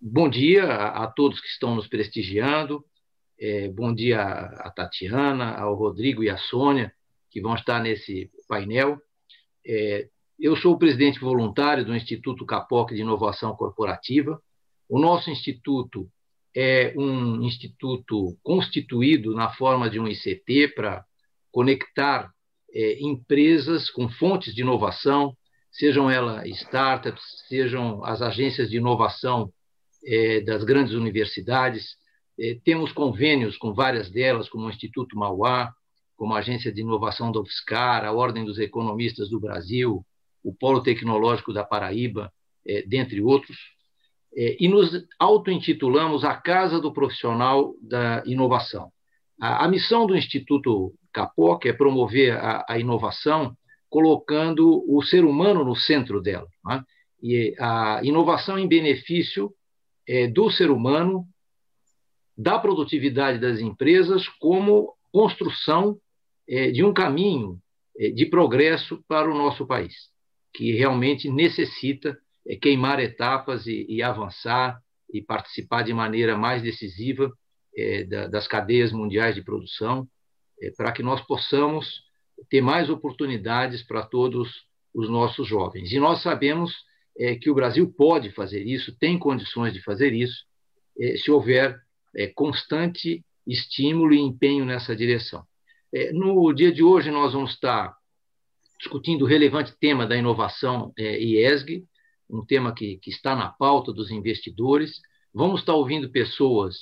bom dia a, a, todos que estão nos prestigiando. É, bom dia a, a Tatiana, ao Rodrigo e a Sônia, que vão estar nesse painel. É, eu sou o presidente voluntário do Instituto Capoc de Inovação Corporativa. O nosso instituto é um instituto constituído na forma de um ICT para conectar é, empresas com fontes de inovação, sejam elas startups, sejam as agências de inovação é, das grandes universidades. É, temos convênios com várias delas, como o Instituto Mauá, como a Agência de Inovação da UFSCar, a Ordem dos Economistas do Brasil, o Polo Tecnológico da Paraíba, é, dentre outros. É, e nos auto-intitulamos a Casa do Profissional da Inovação. A, a missão do Instituto Capoc é promover a, a, inovação colocando o ser humano no centro dela. Né? E a inovação em benefício é, do ser humano, da produtividade das empresas, como construção é, de um caminho é, de progresso para o nosso país, que realmente necessita é, queimar etapas e, e, avançar e participar de maneira mais decisiva é, da, das cadeias mundiais de produção, é, para que nós possamos ter mais oportunidades para todos os nossos jovens. E nós sabemos é, que o Brasil pode fazer isso, tem condições de fazer isso, se houver constante estímulo e empenho nessa direção. É, no dia de hoje, nós vamos estar discutindo o relevante tema da inovação é, IESG, um tema que, que está na pauta dos investidores. Vamos estar ouvindo pessoas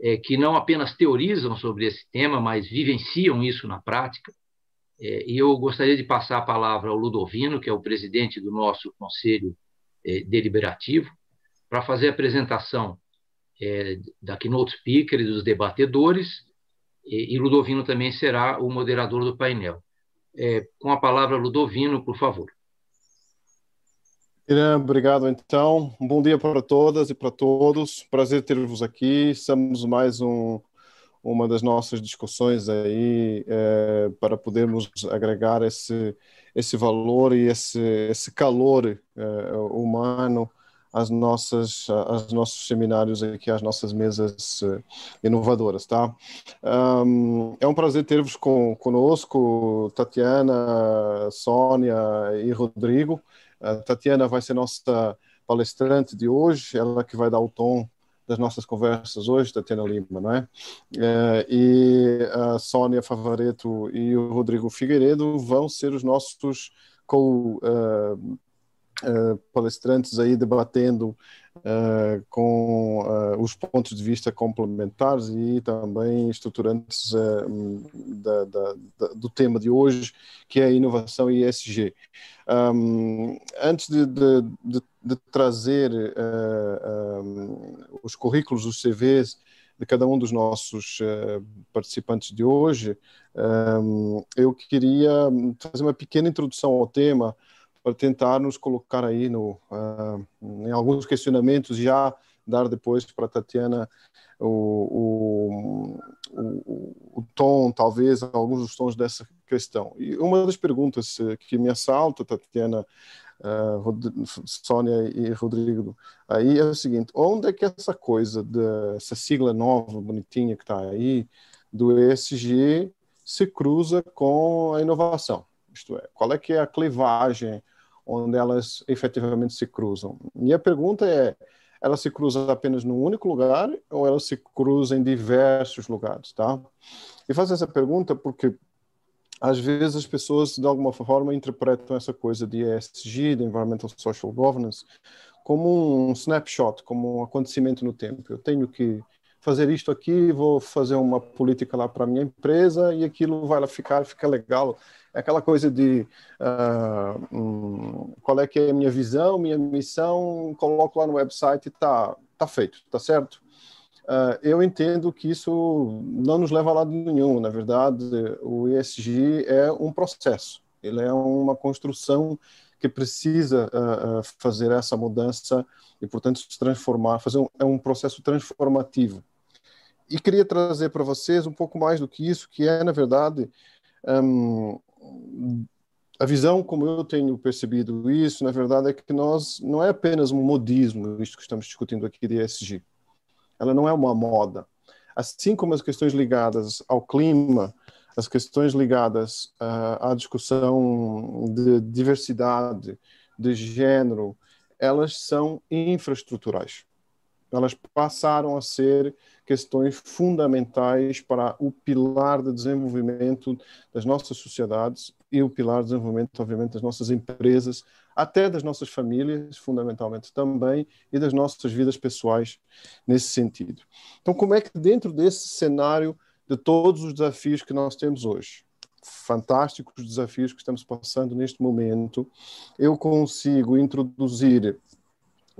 é, que não apenas teorizam sobre esse tema, mas vivenciam isso na prática. É, e eu gostaria de passar a palavra ao Ludovino, que é o presidente do nosso Conselho é, Deliberativo, para fazer a apresentação é, da keynote speaker e dos debatedores e, e Ludovino também será o moderador do painel. É, com a palavra, Ludovino, por favor. Irã, obrigado então. Um bom dia para todas e para todos. Prazer ter-vos aqui. Estamos mais um, uma das nossas discussões aí é, para podermos agregar esse, esse valor e esse, esse calor é, humano as nossas as nossos seminários aqui as nossas mesas uh, inovadoras tá? Um, é um prazer ter-vos com, conosco Tatiana Sônia e Rodrigo. A Tatiana vai ser nossa palestrante de hoje ela que vai dar o tom das nossas conversas hoje, Tatiana Lima, não é? é e a Sônia Favareto e o Rodrigo Figueiredo vão ser os nossos co, uh, uh, palestrantes aí debatendo uh, com uh, os pontos de vista complementares e também estruturantes da, da, da, do tema de hoje, que é a inovação e ESG. Um, antes de, de, de, de trazer um, os currículos, os CVs de cada um dos nossos participantes de hoje, um, eu queria fazer uma pequena introdução ao tema, para tentar nos colocar aí no, uh, em alguns questionamentos já dar depois para Tatiana o, o, o, o, tom, talvez, alguns dos tons dessa questão. E uma das perguntas eh, que me assalta, Tatiana, uh, Sônia e Rodrigo, aí é o seguinte, onde é que essa coisa, dessa sigla nova, bonitinha que está aí, do ESG, se cruza com a inovação? Isto é, qual é que é a clivagem onde elas efetivamente se cruzam. E a pergunta é: ela se cruza apenas num único lugar ou ela se cruza em diversos lugares, tá? E faço essa pergunta porque às vezes as pessoas de alguma forma interpretam essa coisa de ESG, de Environmental Social Governance, como um snapshot, como um acontecimento no tempo. Eu tenho que fazer isto aqui, vou fazer uma política lá para minha empresa e aquilo vai lá ficar, fica legal é aquela coisa de uh, um, qual é que é a minha visão, minha missão, coloco lá no website e tá, tá feito, tá certo? Uh, eu entendo que isso não nos leva a lado nenhum. Na verdade, o ESG é um processo, ele é uma construção que precisa uh, fazer essa mudança e, portanto, se transformar, fazer um, é um processo transformativo. E queria trazer para vocês um pouco mais do que isso, que é, na verdade, um, a visão, como eu tenho percebido isso, na verdade, é que nós não é apenas um modismo, isto que estamos discutindo aqui de ESG. Ela não é uma moda. Assim como as questões ligadas ao clima, as questões ligadas uh, à discussão de diversidade, de gênero, elas são infraestruturais. Elas passaram a ser questões fundamentais para o pilar de desenvolvimento das nossas sociedades e o pilar de desenvolvimento, obviamente, das nossas empresas, até das nossas famílias, fundamentalmente também, e das nossas vidas pessoais nesse sentido. Então, como é que dentro desse cenário de todos os desafios que nós temos hoje, fantásticos desafios que estamos passando neste momento, eu consigo introduzir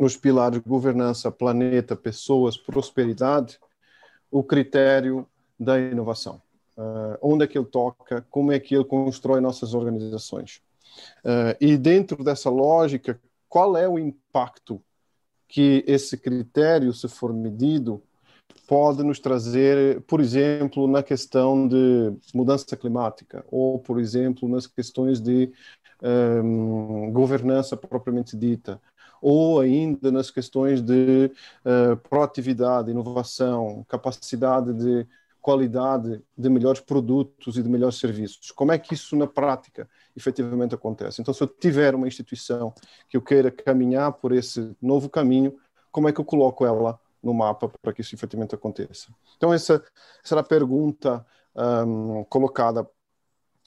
nos pilares governança, planeta, pessoas, prosperidade, o critério da inovação. Uh, onde é que ele toca, como é que ele constrói nossas organizações. Uh, e dentro dessa lógica, qual é o impacto que esse critério, se for medido, pode nos trazer, por exemplo, na questão de mudança climática, ou, por exemplo, nas questões de um, governança propriamente dita, ou ainda nas questões de uh, proatividade, inovação, capacidade de qualidade de melhores produtos e de melhores serviços. Como é que isso na prática efetivamente acontece? Então, se eu tiver uma instituição que eu queira caminhar por esse novo caminho, como é que eu coloco ela no mapa para que isso efetivamente aconteça? Então, essa, era a pergunta um, colocada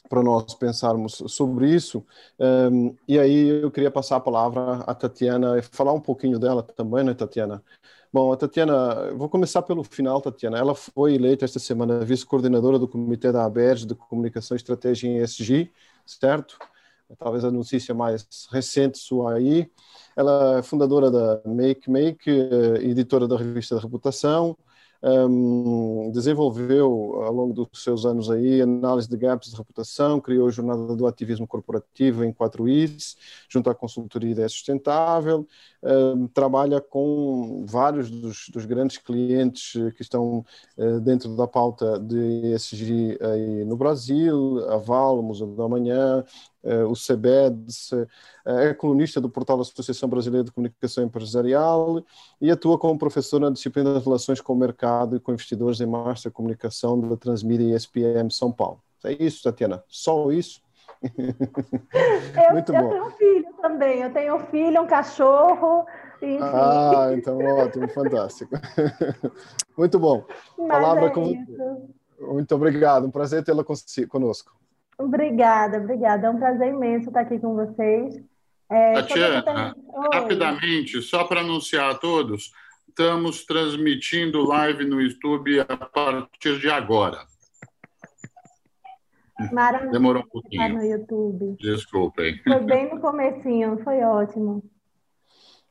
para nós pensarmos sobre isso. Um, e aí eu queria passar a palavra à Tatiana e falar um pouquinho dela também, né, Tatiana? Bom, a Tatiana, vou começar pelo final, Tatiana. Ela foi eleita esta semana vice-coordenadora do Comitê da ABERJ de Comunicação Estratégia em ESG, certo? Talvez a notícia mais recente sua aí. Ela é fundadora da Make Make, eh, editora da revista da Reputação, um, desenvolveu ao longo dos seus anos aí análise de gaps de reputação, criou a jornada do ativismo corporativo em 4 Is, junto à consultoria Ideia Sustentável, um, trabalha com vários dos, dos, grandes clientes que estão uh, dentro da pauta de ESG aí no Brasil, a Val, o Museu da Manhã, o CEBEDS, uh, é colunista do portal Associação Brasileira de Comunicação Empresarial e atua como professor na disciplina de Relações com o Mercado e com Investidores em Master Comunicação da Transmídia e SPM São Paulo. É isso, Tatiana? Só isso? Eu, Muito bom. eu tenho um filho também. Eu tenho um filho, um cachorro. Enfim. Ah, então ótimo, fantástico. Muito bom. Mas Palavra é com... Muito obrigado. Um prazer tê-la conosco. Obrigada, obrigada. É um prazer imenso estar aqui com vocês. É, Tatiana, rapidamente, só para anunciar a todos, estamos transmitindo live no YouTube a partir de agora. Maravilha. Demorou um pouquinho. Tá no YouTube. Desculpem. Foi bem no comecinho, foi ótimo.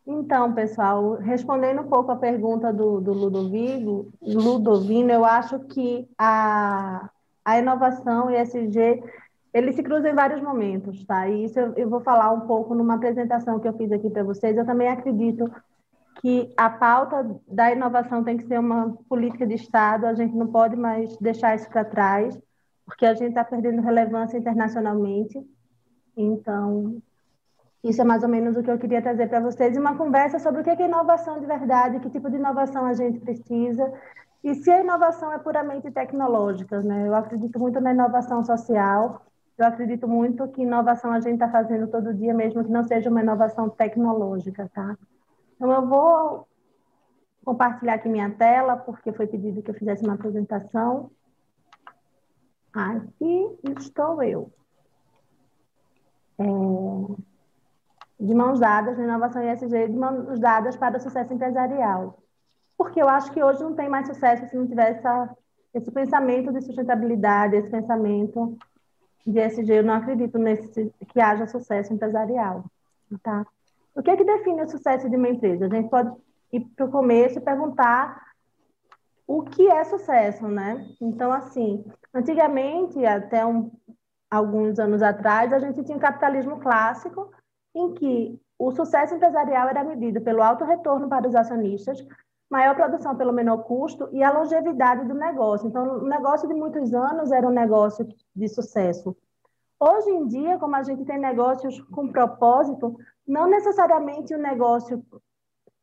Então, pessoal, respondendo um pouco a pergunta do, do Ludovigo, Ludovino, eu acho que a, a inovação e SG, eles se cruzam em vários momentos, tá? E isso eu, eu vou falar um pouco numa apresentação que eu fiz aqui para vocês. Eu também acredito que a pauta da inovação tem que ser uma política de Estado, a gente não pode mais deixar isso para trás, porque a gente está perdendo relevância internacionalmente. Então, isso é mais ou menos o que eu queria trazer para vocês, uma conversa sobre o que é inovação de verdade, que tipo de inovação a gente precisa, e se a inovação é puramente tecnológica, né? Eu acredito muito na inovação social. Eu acredito muito que inovação a gente está fazendo todo dia, mesmo que não seja uma inovação tecnológica, tá? Então eu vou compartilhar aqui minha tela, porque foi pedido que eu fizesse uma apresentação. Aqui estou eu. É... De mãos dadas na inovação ESG, de mãos dadas para o sucesso empresarial porque eu acho que hoje não tem mais sucesso se não tiver essa, esse pensamento de sustentabilidade, esse pensamento de SG. Eu não acredito nesse, que haja sucesso empresarial. Tá? O que é que define o sucesso de uma empresa? A gente pode ir para o começo e perguntar o que é sucesso, né? Então, assim, antigamente, até um, alguns anos atrás, a gente tinha um capitalismo clássico em que o sucesso empresarial era medido pelo alto retorno para os acionistas, maior produção pelo menor custo e a longevidade do negócio. Então, o negócio de muitos anos era um negócio de sucesso. Hoje em dia, como a gente tem negócios com propósito, não necessariamente o um negócio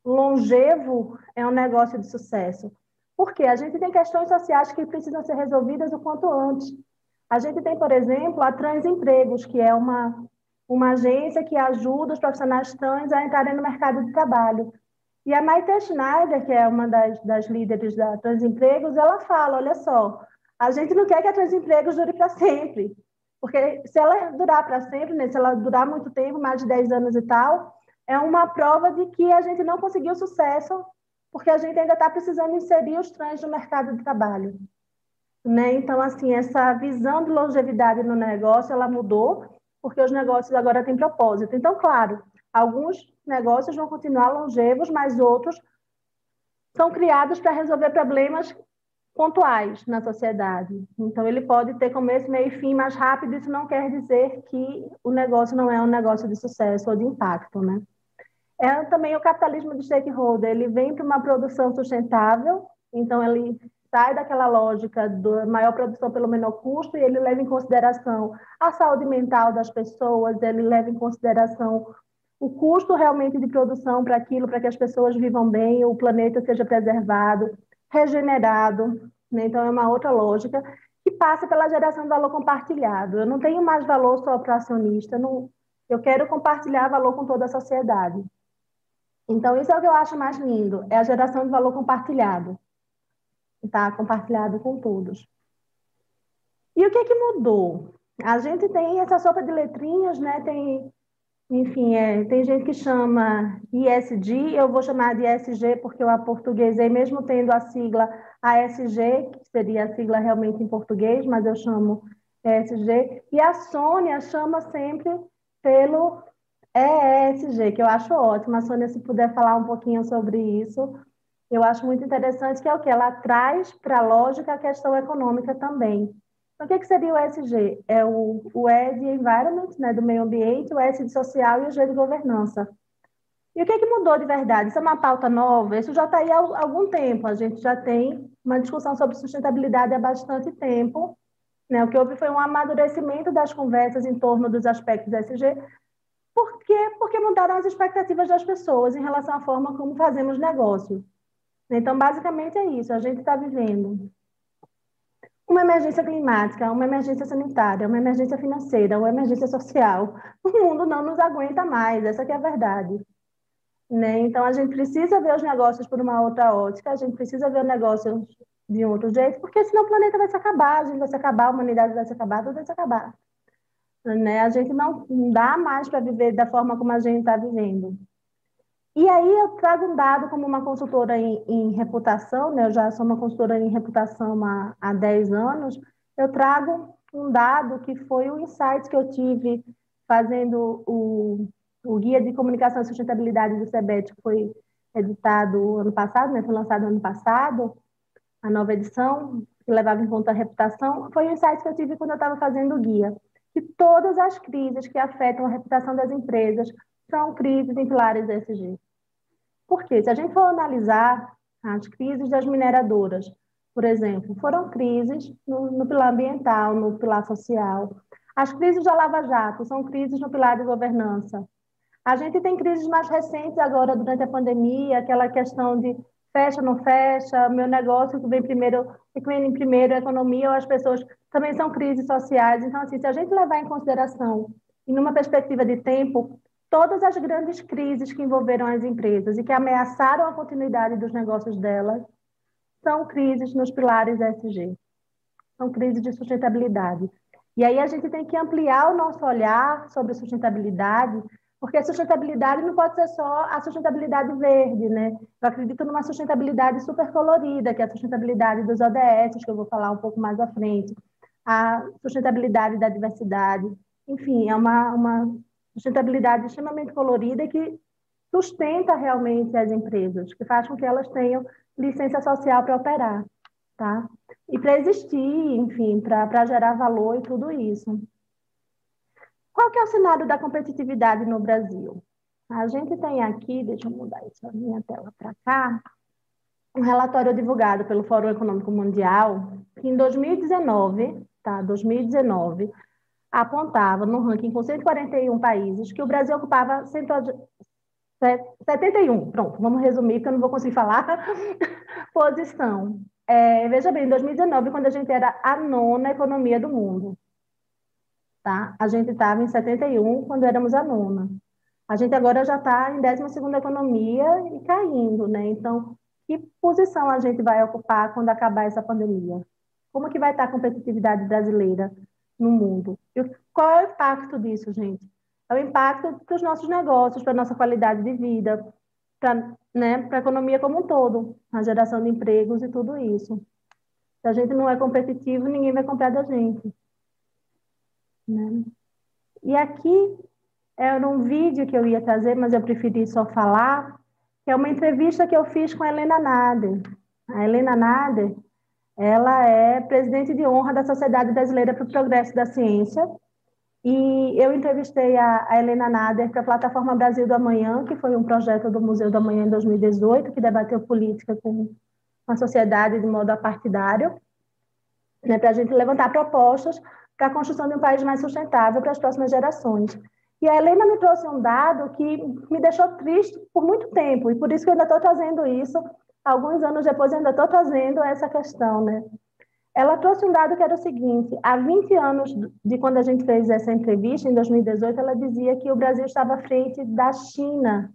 longevo é um negócio de sucesso. Por quê? A gente tem questões sociais que precisam ser resolvidas o quanto antes. A gente tem, por exemplo, a Transempregos, que é uma, uma agência que ajuda os profissionais trans a entrarem no mercado de trabalho. E a Maite Schneider, que é uma das, das líderes da Transempregos, ela fala, olha só, a gente não quer que a Transempregos dure para sempre, porque se ela durar para sempre, né, se ela durar muito tempo, mais de 10 anos e tal, é uma prova de que a gente não conseguiu sucesso, porque a gente ainda está precisando inserir os trans no mercado de trabalho. Né? Então, assim, essa visão de longevidade no negócio, ela mudou, porque os negócios agora têm propósito. Então, claro, alguns negócios vão continuar longevos, mas outros são criados para resolver problemas pontuais na sociedade. Então, ele pode ter começo, meio e fim mais rápido, isso não quer dizer que o negócio não é um negócio de sucesso ou de impacto, né? É também o capitalismo de stakeholder, ele vem para uma produção sustentável, então ele sai daquela lógica da maior produção pelo menor custo e ele leva em consideração a saúde mental das pessoas, ele leva em consideração o custo realmente de produção para aquilo, para que as pessoas vivam bem, o planeta seja preservado, regenerado. Né? Então, é uma outra lógica que passa pela geração de valor compartilhado. Eu não tenho mais valor só para acionista, não, eu quero compartilhar valor com toda a sociedade. Então, isso é o que eu acho mais lindo, é a geração de valor compartilhado. Está compartilhado com todos. E o que, que mudou? A gente tem essa sopa de letrinhas, né? Tem enfim, é, tem gente que chama ISD, eu vou chamar de ESG porque eu aportuguesei, mesmo tendo a sigla ASG, que seria a sigla realmente em português, mas eu chamo ESG. E a Sônia chama sempre pelo ESG, que eu acho ótimo. A Sônia, se puder falar um pouquinho sobre isso, eu acho muito interessante, que é o que ela traz para a lógica a questão econômica também. Então, o que, que seria o ESG? É o, o E de Environment, né, do meio ambiente, o S de social e o G de governança. E o que, que mudou de verdade? Isso é uma pauta nova? Isso já está aí há algum tempo. A gente já tem uma discussão sobre sustentabilidade há bastante tempo. Né? O que houve foi um amadurecimento das conversas em torno dos aspectos ESG. Por quê? Porque mudaram as expectativas das pessoas em relação à forma como fazemos negócio. Então, basicamente é isso. A gente está vivendo uma emergência climática, uma emergência sanitária, uma emergência financeira, uma emergência social. O mundo não nos aguenta mais, essa é a verdade. Né? Então, a gente precisa ver os negócios por uma outra ótica, a gente precisa ver o negócio de um outro jeito, porque senão o planeta vai se acabar, a gente vai se acabar, a humanidade vai se acabar, tudo vai se acabar. Né? A gente não dá mais para viver da forma como a gente está vivendo. E aí eu trago um dado como uma consultora em, em reputação, né? eu já sou uma consultora em reputação há, há 10 anos, eu trago um dado que foi o insight que eu tive fazendo o, o Guia de Comunicação e Sustentabilidade do CEBET, que foi editado ano passado, né? foi lançado ano passado, a nova edição, que levava em conta a reputação, foi o insight que eu tive quando eu estava fazendo o guia, que todas as crises que afetam a reputação das empresas são crises em pilares ESG. Por quê? Se a gente for analisar as crises das mineradoras, por exemplo, foram crises no, no pilar ambiental, no pilar social. As crises da Lava Jato são crises no pilar de governança. A gente tem crises mais recentes agora, durante a pandemia, aquela questão de fecha, não fecha, meu negócio que vem primeiro, que vem em primeiro, a economia ou as pessoas, também são crises sociais. Então, assim, se a gente levar em consideração, e numa perspectiva de tempo, todas as grandes crises que envolveram as empresas e que ameaçaram a continuidade dos negócios delas são crises nos pilares ESG, são crises de sustentabilidade. E aí a gente tem que ampliar o nosso olhar sobre sustentabilidade, porque a sustentabilidade não pode ser só a sustentabilidade verde, né? Eu acredito numa sustentabilidade super colorida, que é a sustentabilidade dos ODS, que eu vou falar um pouco mais à frente, a sustentabilidade da diversidade. Enfim, é uma, uma sustentabilidade extremamente colorida que sustenta realmente as empresas, que faz com que elas tenham licença social para operar, tá? E para existir, enfim, para gerar valor e tudo isso. Qual que é o cenário da competitividade no Brasil? A gente tem aqui, deixa eu mudar isso, a minha tela para cá, um relatório divulgado pelo Fórum Econômico Mundial, que em 2019, tá, 2019, apontava no ranking com 141 países que o Brasil ocupava 71, pronto, vamos resumir, porque eu não vou conseguir falar, posição. É, veja bem, em 2019, quando a gente era a nona economia do mundo, tá? A gente estava em 71 quando éramos a nona. A gente agora já está em 12 economia e caindo, né? Então, que posição a gente vai ocupar quando acabar essa pandemia? Como que vai estar a competitividade brasileira no mundo? E qual é o impacto disso, gente? É o impacto para os nossos negócios, para a nossa qualidade de vida, para né, a economia como um todo, a geração de empregos e tudo isso. Se a gente não é competitivo, ninguém vai comprar da gente. Né? E aqui era um vídeo que eu ia trazer, mas eu preferi só falar, que é uma entrevista que eu fiz com a Helena Nader. A Helena Nader, ela é presidente de honra da Sociedade Brasileira para o Progresso da Ciência, e eu entrevistei a, a Helena Nader para a Plataforma Brasil do Amanhã, que foi um projeto do Museu do Amanhã em 2018, que debateu política com a sociedade de modo apartidário, né, para a gente levantar propostas para a construção de um país mais sustentável para as próximas gerações. E a Helena me trouxe um dado que me deixou triste por muito tempo, e por isso que eu ainda estou trazendo isso. Alguns anos depois, ainda estou trazendo essa questão, né? Ela trouxe um dado que era o seguinte: há 20 anos de quando a gente fez essa entrevista, em 2018, ela dizia que o Brasil estava à frente da China,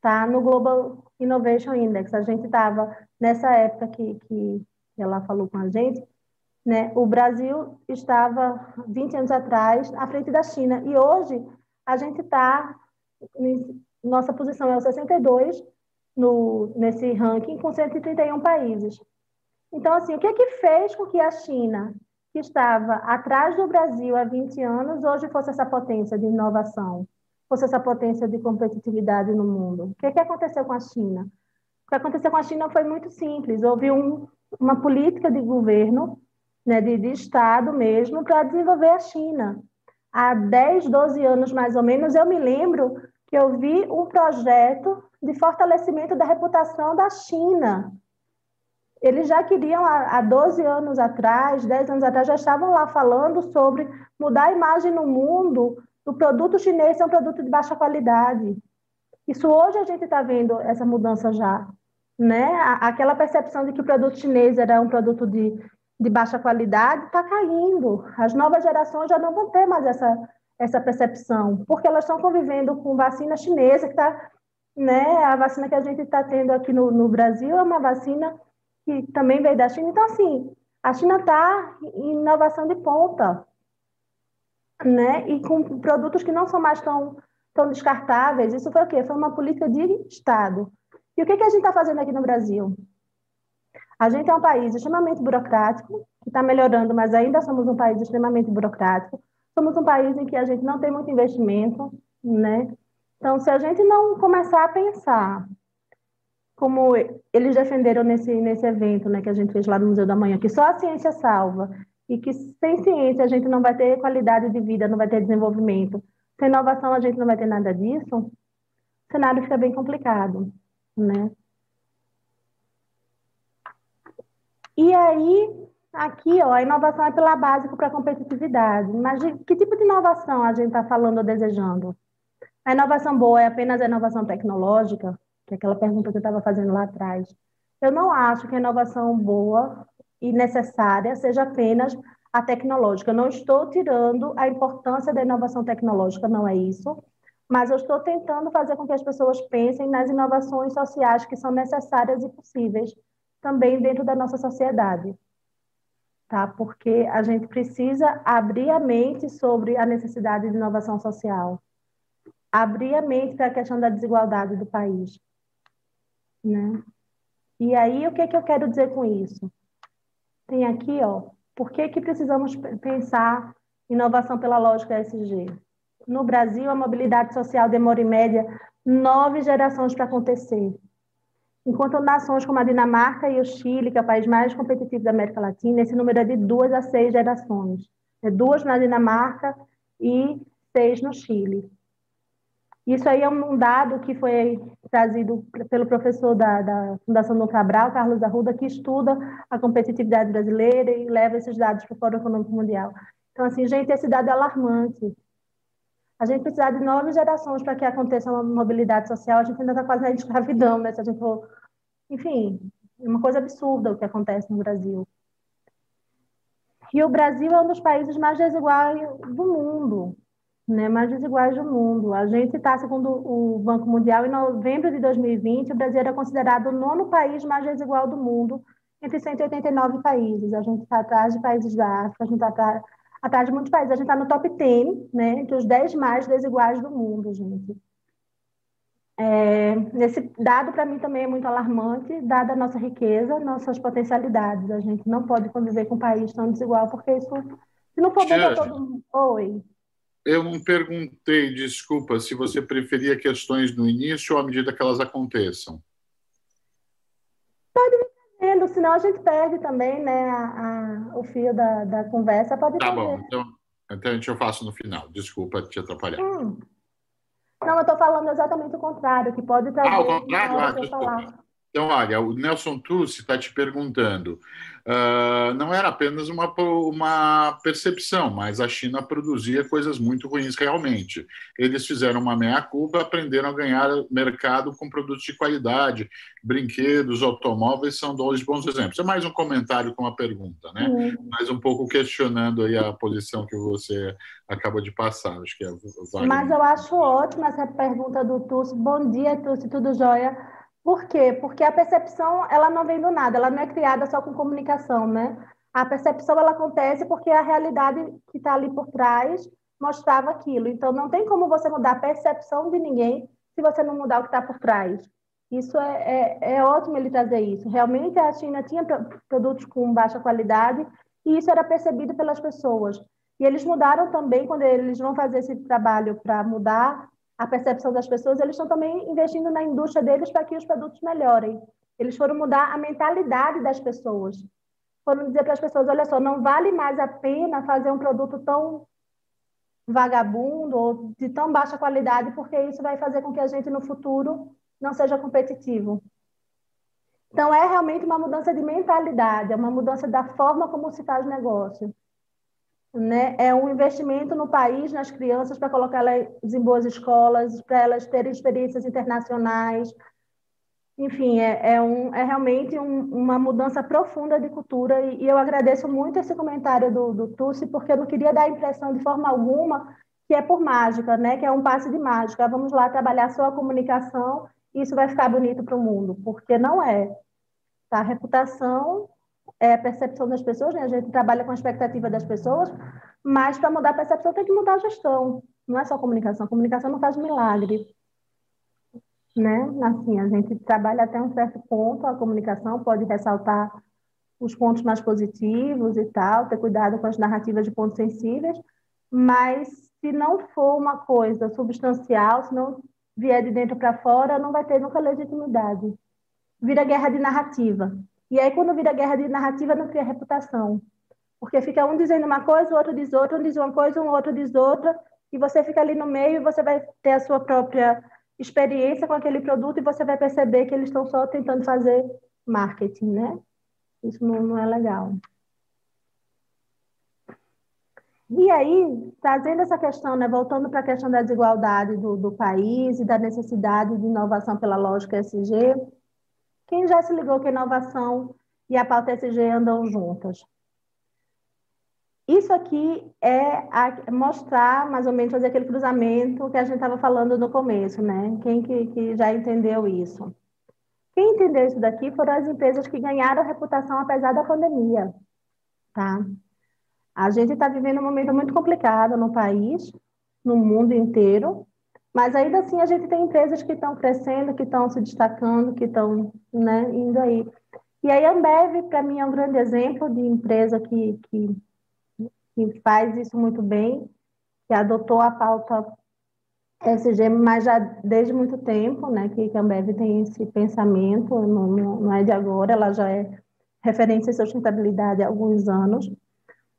tá? No Global Innovation Index. A gente estava, nessa época que, que ela falou com a gente, né? O Brasil estava 20 anos atrás à frente da China e hoje a gente está nossa posição é o 62 no nesse ranking com 131 países. Então assim, o que é que fez com que a China, que estava atrás do Brasil há 20 anos, hoje fosse essa potência de inovação, fosse essa potência de competitividade no mundo? O que é que aconteceu com a China? O que aconteceu com a China foi muito simples. Houve um, uma política de governo né, de, de Estado mesmo, para desenvolver a China. Há 10, 12 anos mais ou menos, eu me lembro que eu vi um projeto de fortalecimento da reputação da China. Eles já queriam, há 12 anos atrás, 10 anos atrás, já estavam lá falando sobre mudar a imagem no mundo do produto chinês ser um produto de baixa qualidade. Isso hoje a gente está vendo essa mudança já. Né? Aquela percepção de que o produto chinês era um produto de de baixa qualidade está caindo. As novas gerações já não vão ter mais essa, essa percepção, porque elas estão convivendo com vacina chinesa, que está. Né, a vacina que a gente está tendo aqui no, no Brasil é uma vacina que também veio da China. Então, assim, a China está em inovação de ponta, né? E com produtos que não são mais tão, tão descartáveis. Isso foi o quê? Foi uma política de Estado. E o que, que a gente está fazendo aqui no Brasil? A gente é um país extremamente burocrático, que está melhorando, mas ainda somos um país extremamente burocrático. Somos um país em que a gente não tem muito investimento, né? Então, se a gente não começar a pensar, como eles defenderam nesse, nesse evento né, que a gente fez lá no Museu da Manhã, que só a ciência salva, e que sem ciência a gente não vai ter qualidade de vida, não vai ter desenvolvimento, sem inovação a gente não vai ter nada disso, o cenário fica bem complicado, né? E aí, aqui, ó, a inovação é pela básica para a competitividade. Mas de, que tipo de inovação a gente está falando ou desejando? A inovação boa é apenas a inovação tecnológica? Que é aquela pergunta que eu estava fazendo lá atrás. Eu não acho que a inovação boa e necessária seja apenas a tecnológica. Eu não estou tirando a importância da inovação tecnológica, não é isso. Mas eu estou tentando fazer com que as pessoas pensem nas inovações sociais que são necessárias e possíveis também dentro da nossa sociedade, tá? Porque a gente precisa abrir a mente sobre a necessidade de inovação social, abrir a mente para a questão da desigualdade do país, né? E aí, o que, que eu quero dizer com isso? Tem aqui, ó, por que, que precisamos pensar inovação pela lógica SG? No Brasil, a mobilidade social demora, em média, nove gerações para acontecer enquanto nações como a Dinamarca e o Chile, que é o país mais competitivo da América Latina, esse número é de duas a seis gerações. É duas na Dinamarca e seis no Chile. Isso aí é um dado que foi trazido pelo professor da, da Fundação do Cabral, Carlos Arruda, que estuda a competitividade brasileira e leva esses dados para o Fórum Econômico Mundial. Então, assim, gente, esse dado é alarmante. A gente precisa de nove gerações para que aconteça uma mobilidade social. A gente ainda está quase na escravidão, né? Se a gente for... Enfim, é uma coisa absurda o que acontece no Brasil. E o Brasil é um dos países mais desiguais do mundo, né? mais desiguais do mundo. A gente está, segundo o Banco Mundial, em novembro de 2020, o Brasil era considerado o nono país mais desigual do mundo, entre 189 países. A gente está atrás de países da África, a gente está atrás de muitos países. A gente está no top 10, né? entre os 10 mais desiguais do mundo, gente. É, esse dado, para mim, também é muito alarmante, dada a nossa riqueza, nossas potencialidades. A gente não pode conviver com um país tão desigual, porque isso, se não for bom para todo mundo. Oi. Eu não perguntei, desculpa, se você preferia questões no início ou à medida que elas aconteçam. Pode vir trazendo, senão a gente perde também né, a, a, o fio da, da conversa. Pode tá bom, então, então a gente eu faço no final. Desculpa te atrapalhar. Hum. Não, eu estou falando exatamente o contrário, que pode trazer... Ah, o contrário? Ah, desculpa. Então, olha, o Nelson Tucci está te perguntando. Uh, não era apenas uma, uma percepção, mas a China produzia coisas muito ruins realmente. Eles fizeram uma meia-culpa, aprenderam a ganhar mercado com produtos de qualidade, brinquedos, automóveis são dois bons exemplos. É mais um comentário com uma pergunta, né? Uhum. Mas um pouco questionando aí a posição que você acabou de passar. Acho que é Mas eu acho ótima essa pergunta do Tucci. Bom dia, Tucci, tudo jóia? Por quê? Porque a percepção ela não vem do nada, ela não é criada só com comunicação, né? A percepção ela acontece porque a realidade que está ali por trás mostrava aquilo. Então não tem como você mudar a percepção de ninguém se você não mudar o que está por trás. Isso é, é, é, ótimo ele trazer isso. Realmente a China tinha produtos com baixa qualidade e isso era percebido pelas pessoas. E eles mudaram também quando eles vão fazer esse trabalho para mudar a percepção das pessoas, eles estão também investindo na indústria deles para que os produtos melhorem. Eles foram mudar a mentalidade das pessoas. Foram dizer para as pessoas: olha só, não vale mais a pena fazer um produto tão vagabundo ou de tão baixa qualidade, porque isso vai fazer com que a gente no futuro não seja competitivo. Então, é realmente uma mudança de mentalidade, é uma mudança da forma como se faz negócio né, é um investimento no país, nas crianças, para colocá-las em boas escolas, para elas terem experiências internacionais. Enfim, é, é, um, é realmente um, uma mudança profunda de cultura e, e, eu agradeço muito esse comentário do, do Tussi, porque eu não queria dar a impressão de forma alguma que é por mágica, né, que é um passe de mágica. Vamos lá trabalhar só a comunicação e isso vai ficar bonito para o mundo, porque não é. Tá? A reputação é, percepção das pessoas, né? a gente trabalha com a expectativa das pessoas, mas para mudar a percepção tem que mudar a gestão, não é só comunicação. A comunicação não faz milagre. Né? Assim, a gente trabalha até um certo ponto, a comunicação pode ressaltar os pontos mais positivos e tal, ter cuidado com as narrativas de pontos sensíveis, mas se não for uma coisa substancial, se não vier de dentro para fora, não vai ter nunca legitimidade. Vira guerra de narrativa. E aí, quando vira guerra de narrativa, não cria reputação. Porque fica um dizendo uma coisa, o outro diz outra, um diz uma coisa, um outro diz outra, e você fica ali no meio e você vai ter a sua própria experiência com aquele produto e você vai perceber que eles estão só tentando fazer marketing, né? Isso não, não é legal. E aí, trazendo essa questão, né, voltando para a questão da desigualdade do, do país e da necessidade de inovação pela lógica SG, quem já se ligou que a inovação e a pauta SG andam juntas? Isso aqui é mostrar, mais ou menos, fazer aquele cruzamento que a gente estava falando no começo, né? Quem que, que já entendeu isso? Quem entendeu isso daqui foram as empresas que ganharam reputação apesar da pandemia, tá? A gente está vivendo um momento muito complicado no país, no mundo inteiro, mas ainda assim a gente tem empresas que estão crescendo, que estão se destacando, que estão né, indo aí. E aí a Ambev, para mim, é um grande exemplo de empresa que, que, que faz isso muito bem, que adotou a pauta SG, mas já desde muito tempo, né, que, que a Ambev tem esse pensamento, não, não é de agora, ela já é referência em sustentabilidade há alguns anos.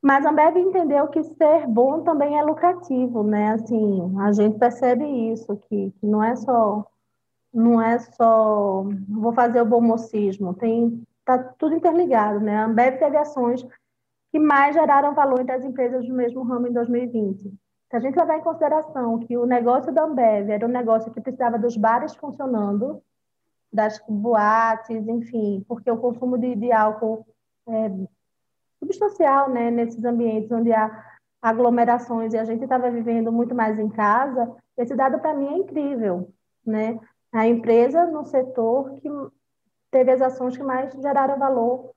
Mas a Ambev entendeu que ser bom também é lucrativo, né? Assim, a gente percebe isso, que, que não é só não é só vou fazer o bom mocismo, tem tá tudo interligado, né? A Ambev teve ações que mais geraram valor entre as empresas do mesmo ramo em 2020. Se a gente levar em consideração que o negócio da Ambev era um negócio que precisava dos bares funcionando, das boates, enfim, porque o consumo de, de álcool é substancial né, nesses ambientes onde há aglomerações e a gente estava vivendo muito mais em casa, esse dado para mim é incrível. Né? A empresa no setor que teve as ações que mais geraram valor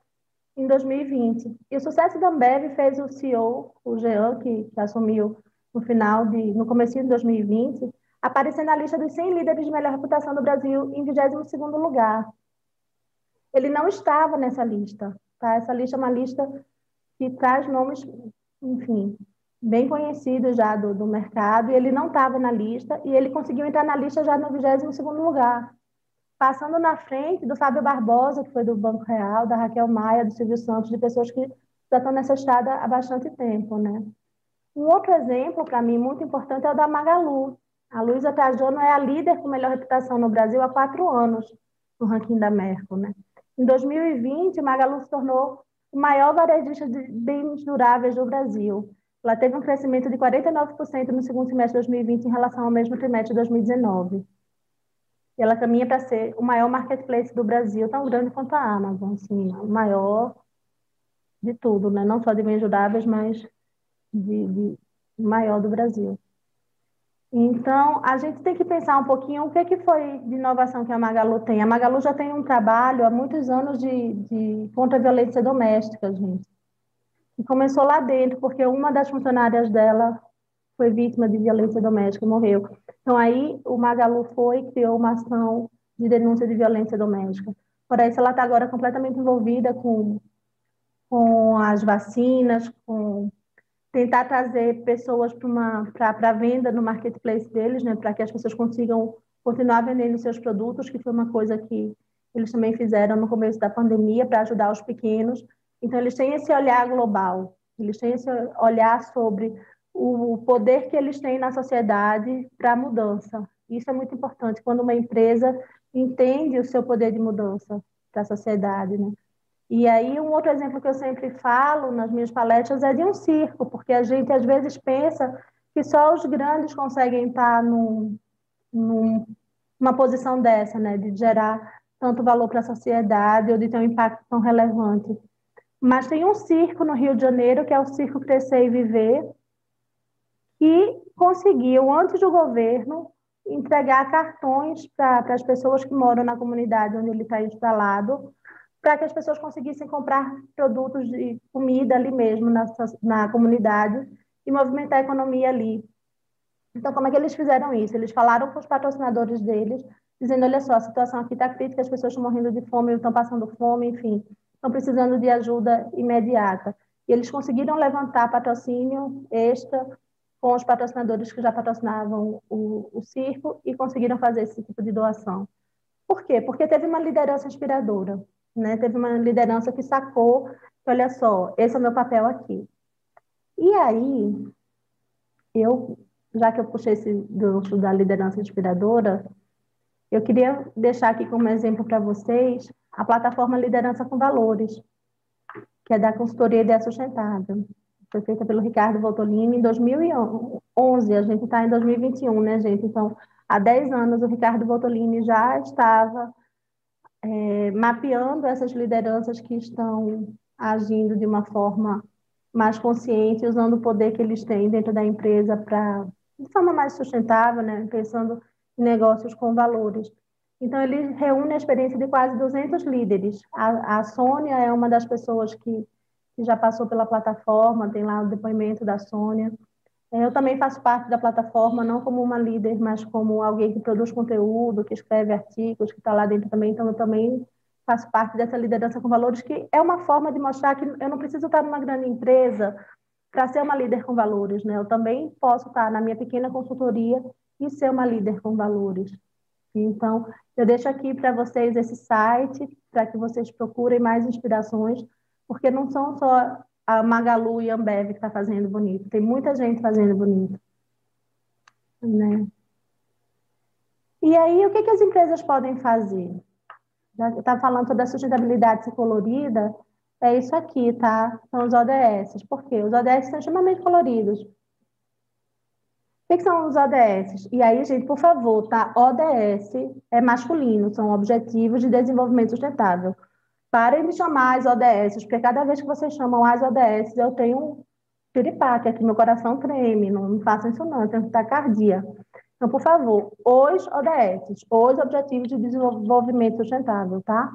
em 2020. E o sucesso da Ambev fez o CEO, o Jean, que, que assumiu no final de, no começo de 2020, aparecer na lista dos 100 líderes de melhor reputação do Brasil em 22º lugar. Ele não estava nessa lista, tá? Essa lista é uma lista que traz nomes, enfim, bem conhecidos já do, do mercado, e ele não estava na lista, e ele conseguiu entrar na lista já no 22º lugar, passando na frente do Fábio Barbosa, que foi do Banco Real, da Raquel Maia, do Silvio Santos, de pessoas que já estão nessa estrada há bastante tempo, né? Um outro exemplo, para mim, muito importante, é o da Magalu. A Luísa Trajano é a líder com melhor reputação no Brasil há quatro anos no ranking da Merco, né? Em 2020, Magalu se tornou maior varejista de bens duráveis do Brasil. Ela teve um crescimento de 49% no segundo semestre de 2020 em relação ao mesmo trimestre de 2019. E ela caminha para ser o maior marketplace do Brasil, tão grande quanto a Amazon, assim, o maior de tudo, né? não só de bens duráveis, mas de, de maior do Brasil. Então, a gente tem que pensar um pouquinho o que, que foi de inovação que a Magalu tem. A Magalu já tem um trabalho há muitos anos de, de contra a violência doméstica, gente. E começou lá dentro, porque uma das funcionárias dela foi vítima de violência doméstica e morreu. Então, aí o Magalu foi e criou uma ação de denúncia de violência doméstica. Por isso, ela está agora completamente envolvida com, com as vacinas, com tentar trazer pessoas para a venda no marketplace deles, né, para que as pessoas consigam continuar vendendo seus produtos, que foi uma coisa que eles também fizeram no começo da pandemia para ajudar os pequenos. Então, eles têm esse olhar global, eles têm esse olhar sobre o poder que eles têm na sociedade para a mudança. Isso é muito importante quando uma empresa entende o seu poder de mudança para a sociedade, né? E aí um outro exemplo que eu sempre falo nas minhas palestras é de um circo, porque a gente às vezes pensa que só os grandes conseguem estar num, num, numa posição dessa, né, de gerar tanto valor para a sociedade ou de ter um impacto tão relevante. Mas tem um circo no Rio de Janeiro, que é o Circo Crescer e Viver, que conseguiu, antes do governo, entregar cartões para as pessoas que moram na comunidade onde ele está instalado, para que as pessoas conseguissem comprar produtos de comida ali mesmo, na, na comunidade, e movimentar a economia ali. Então, como é que eles fizeram isso? Eles falaram com os patrocinadores deles, dizendo: olha só, a situação aqui está crítica, as pessoas estão morrendo de fome, estão passando fome, enfim, estão precisando de ajuda imediata. E eles conseguiram levantar patrocínio extra com os patrocinadores que já patrocinavam o, o circo e conseguiram fazer esse tipo de doação. Por quê? Porque teve uma liderança inspiradora, né? Teve uma liderança que sacou, que, olha só, esse é o meu papel aqui. E aí, eu, já que eu puxei esse gancho da liderança inspiradora, eu queria deixar aqui como exemplo para vocês a plataforma Liderança com Valores, que é da consultoria Ideia Sustentável. Foi feita pelo Ricardo Voltolini em 2011, a gente está em 2021, né, gente? Então, há 10 anos o Ricardo Voltolini já estava é, mapeando essas lideranças que estão agindo de uma forma mais consciente, usando o poder que eles têm dentro da empresa para de forma mais sustentável, né? pensando em negócios com valores. Então, ele reúne a experiência de quase 200 líderes. A, a Sônia é uma das pessoas que, que já passou pela plataforma, tem lá o depoimento da Sônia. É, eu também faço parte da plataforma, não como uma líder, mas como alguém que produz conteúdo, que escreve artigos, que está lá dentro também. Então, eu também faço parte dessa liderança com valores, que é uma forma de mostrar que eu não preciso estar numa grande empresa para ser uma líder com valores. Né? Eu também posso estar na minha pequena consultoria e ser uma líder com valores. Então, eu deixo aqui para vocês esse site, para que vocês procurem mais inspirações, porque não são só a Magalu e a Ambev que está fazendo bonito, tem muita gente fazendo bonito. Né? E aí, o que, que as empresas podem fazer? Estava falando sobre a sustentabilidade colorida, é isso aqui, tá? São os ODS. Por quê? Os ODS são extremamente coloridos. O que são os ODS? E aí, gente, por favor, tá? ODS é masculino, são Objetivos de Desenvolvimento Sustentável. Parem de chamar as ODS, porque cada vez que vocês chamam as ODS, eu tenho um piripaque aqui, meu coração treme, não, não façam isso não, eu tenho taquicardia. Então, por favor, os ODS, os Objetivos de Desenvolvimento Sustentável, tá?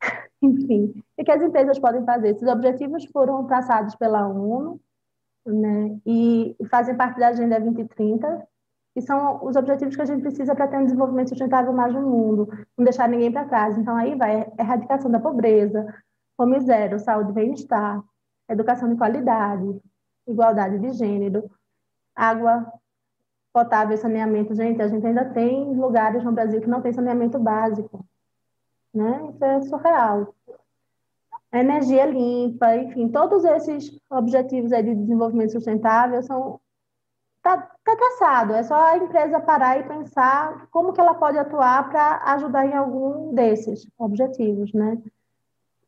Enfim, o que as empresas podem fazer? Esses objetivos foram traçados pela ONU, né, e fazem parte da Agenda 2030, e são os objetivos que a gente precisa para ter um desenvolvimento sustentável mais no mundo, não deixar ninguém para trás. Então, aí vai erradicação da pobreza, fome zero, saúde e bem-estar, educação de qualidade, igualdade de gênero, água potável e saneamento. Gente, a gente ainda tem lugares no Brasil que não tem saneamento básico. Né? Isso é surreal energia limpa, enfim, todos esses objetivos de desenvolvimento sustentável são tá, tá traçado, é só a empresa parar e pensar como que ela pode atuar para ajudar em algum desses objetivos, né?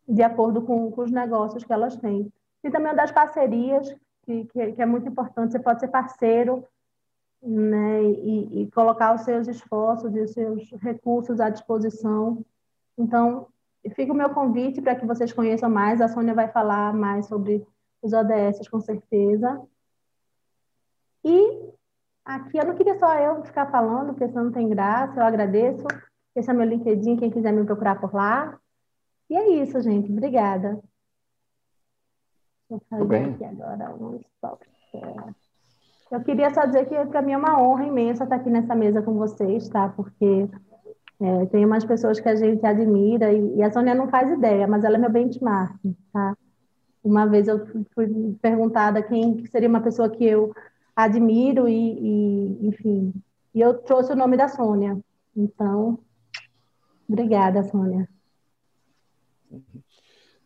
De acordo com, com, os negócios que elas têm. E também das parcerias, que, que, que é muito importante, você pode ser parceiro né, e, e, colocar os seus esforços e os seus recursos à disposição. Então, fica o meu convite para que vocês conheçam mais. A Sônia vai falar mais sobre os ODS, com certeza. E aqui eu não queria só eu ficar falando, porque senão não tem graça. Eu agradeço. Esse é meu LinkedIn, quem quiser me procurar por lá. E é isso, gente. Obrigada. Vou fazer aqui agora um stop. Eu queria só dizer que para mim é uma honra imensa estar aqui nessa mesa com vocês, tá? Porque é, tem umas pessoas que a gente admira, e, e, a Sônia não faz ideia, mas ela é meu benchmark, tá? Uma vez eu fui perguntada quem seria uma pessoa que eu admiro e, e enfim, e eu trouxe o nome da Sônia. Então, obrigada, Sônia.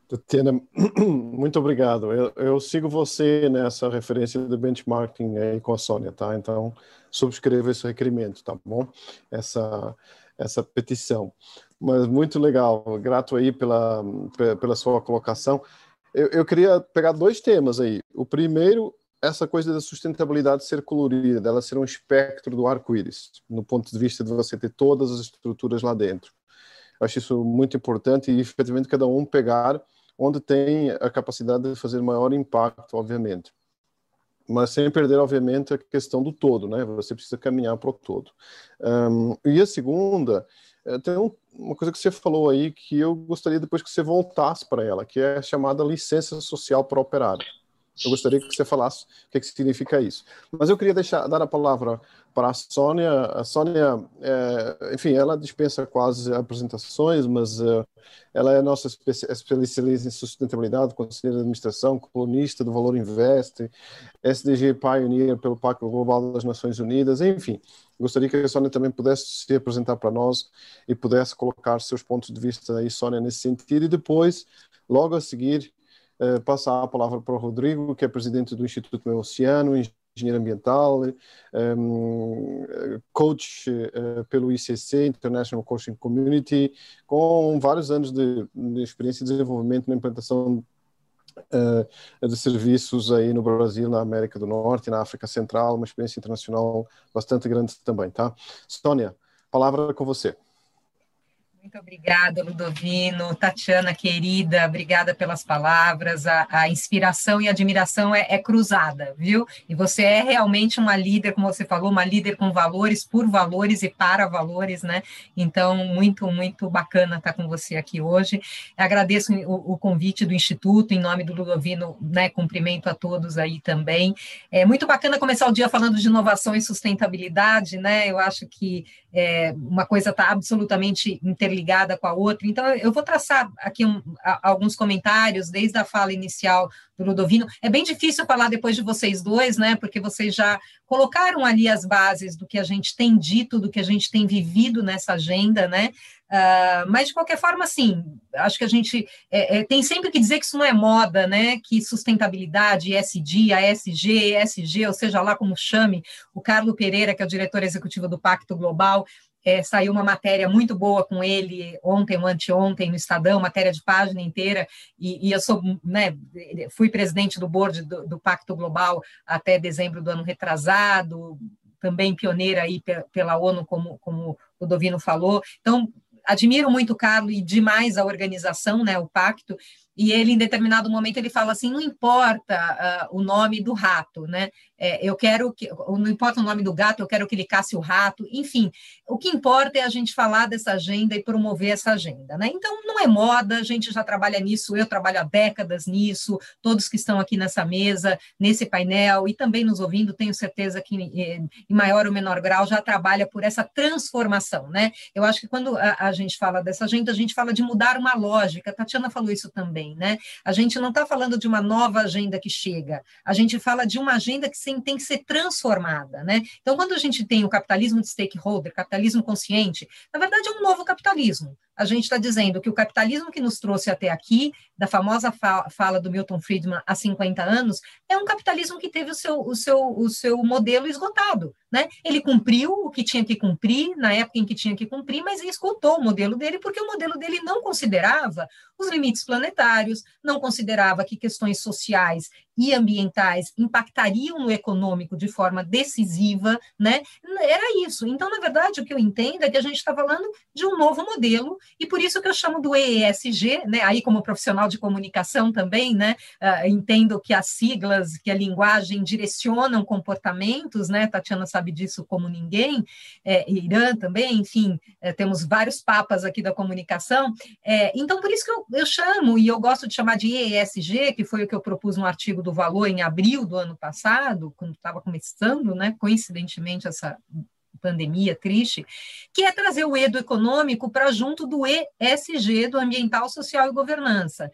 Tatiana, muito obrigado. Eu, eu, sigo você nessa referência de benchmarking aí com a Sônia, tá? Então, subscreva esse requerimento, tá bom? Essa essa petição. Mas muito legal, grato aí pela, pela sua colocação. Eu, eu queria pegar dois temas aí. O primeiro, essa coisa da sustentabilidade ser colorida, dela ser um espectro do arco-íris, no ponto de vista de você ter todas as estruturas lá dentro. Eu acho isso muito importante e, efetivamente, cada um pegar onde tem a capacidade de fazer maior impacto, obviamente mas sem perder, obviamente, a questão do todo, né? Você precisa caminhar para o todo. Um, e a segunda, eh, tem um, uma coisa que você falou aí que eu gostaria depois que você voltasse para ela, que é a chamada licença social para operário. Eu gostaria que você falasse o que, é que significa isso. Mas eu queria deixar dar a palavra para a Sônia. A Sônia, é, enfim, ela dispensa quase apresentações, mas é, ela é nossa especialista em sustentabilidade, conselheira de administração, colunista do Valor Invest, SDG Pioneer pelo Pacto Global das Nações Unidas, enfim. Gostaria que a Sônia também pudesse se apresentar para nós e pudesse colocar seus pontos de vista aí, Sônia, nesse sentido, e depois, logo a seguir, eh, passar a palavra para o Rodrigo, que é presidente do Instituto Meu Oceano, engenheiro ambiental, um, coach uh, pelo ICC, International Coaching Community, com vários anos de, de experiência e desenvolvimento na implantação uh, de serviços aí no Brasil, na América do Norte, na África Central, uma experiência internacional bastante grande também, tá? Sônia, palavra com você. Muito obrigada, Ludovino. Tatiana, querida, obrigada pelas palavras. A, a inspiração e a admiração é, é, cruzada, viu? E você é realmente uma líder, como você falou, uma líder com valores, por valores e para valores, né? Então, muito, muito bacana estar com você aqui hoje. Agradeço o, o convite do Instituto, em nome do Ludovino, né? Cumprimento a todos aí também. É muito bacana começar o dia falando de inovação e sustentabilidade, né? Eu acho que é, uma coisa está absolutamente interessante interligada com a outra. Então, eu vou traçar aqui um, alguns comentários desde a fala inicial do Ludovino. É bem difícil falar depois de vocês dois, né? Porque vocês já colocaram ali as bases do que a gente tem dito, do que a gente tem vivido nessa agenda, né? Uh, mas, de qualquer forma, sim, acho que a gente é, é, tem sempre que dizer que isso não é moda, né? Que sustentabilidade, ESG, ASG, ESG, ou seja lá como chame, o Carlo Pereira, que é o diretor executivo do Pacto Global, é, saiu uma matéria muito boa com ele ontem ou anteontem no Estadão, matéria de página inteira, e, e eu sou, né, fui presidente do board do, do, Pacto Global até dezembro do ano retrasado, também pioneira aí pela ONU, como, como o Dovino falou. Então, admiro muito o Carlos e demais a organização, né, o pacto, e ele, em determinado momento, ele fala assim, não importa uh, o nome do rato, né, é, eu quero que, não importa o nome do gato, eu quero que ele casse o rato, enfim, o que importa é a gente falar dessa agenda e promover essa agenda, né? Então, não é moda, a gente já trabalha nisso, eu trabalho há décadas nisso, todos que estão aqui nessa mesa, nesse painel e também nos ouvindo, tenho certeza que em maior ou menor grau já trabalha por essa transformação, né? Eu acho que quando a, a gente fala dessa agenda, a gente fala de mudar uma lógica, a Tatiana falou isso também, né? A gente não está falando de uma nova agenda que chega, a gente fala de uma agenda que se tem que ser transformada, né? Então, quando a gente tem o capitalismo de stakeholder, capitalismo consciente, na verdade é um novo capitalismo. A gente está dizendo que o capitalismo que nos trouxe até aqui, da famosa fala do Milton Friedman há 50 anos, é um capitalismo que teve o seu, o seu, o seu modelo esgotado. Né? Ele cumpriu o que tinha que cumprir, na época em que tinha que cumprir, mas esgotou o modelo dele, porque o modelo dele não considerava os limites planetários, não considerava que questões sociais e ambientais impactariam no econômico de forma decisiva, né? Era isso. Então, na verdade, o que eu entendo é que a gente está falando de um novo modelo, e por isso que eu chamo do ESG, né? Aí, como profissional de comunicação também, né? Uh, entendo que as siglas, que a linguagem direcionam comportamentos, né? Tatiana sabe sabe disso como ninguém, é, Irã também, enfim, é, temos vários papas aqui da comunicação. É, então, por isso que eu, eu chamo, e eu gosto de chamar de ESG, que foi o que eu propus no artigo do Valor em abril do ano passado, quando estava começando, né, coincidentemente, essa pandemia triste, que é trazer o E do econômico para junto do ESG, do ambiental, social e governança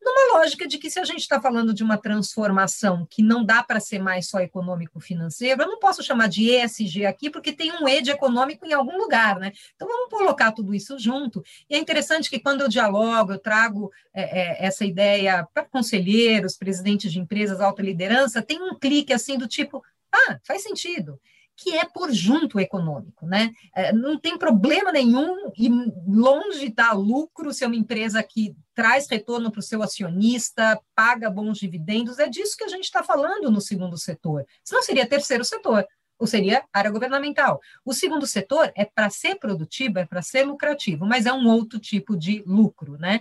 numa lógica de que se a gente está falando de uma transformação que não dá para ser mais só econômico-financeiro, eu não posso chamar de ESG aqui, porque tem um E de econômico em algum lugar, né? Então vamos colocar tudo isso junto. E é interessante que quando eu dialogo, eu trago é, é, essa ideia para conselheiros, presidentes de empresas, alta liderança, tem um clique assim do tipo, ah, faz sentido que é por junto econômico, né? É, não tem problema nenhum e longe está lucro se é uma empresa que traz retorno para o seu acionista, paga bons dividendos, é disso que a gente está falando no segundo setor. Senão seria terceiro setor, ou seria área governamental. O segundo setor é para ser produtivo, é para ser lucrativo, mas é um outro tipo de lucro, né?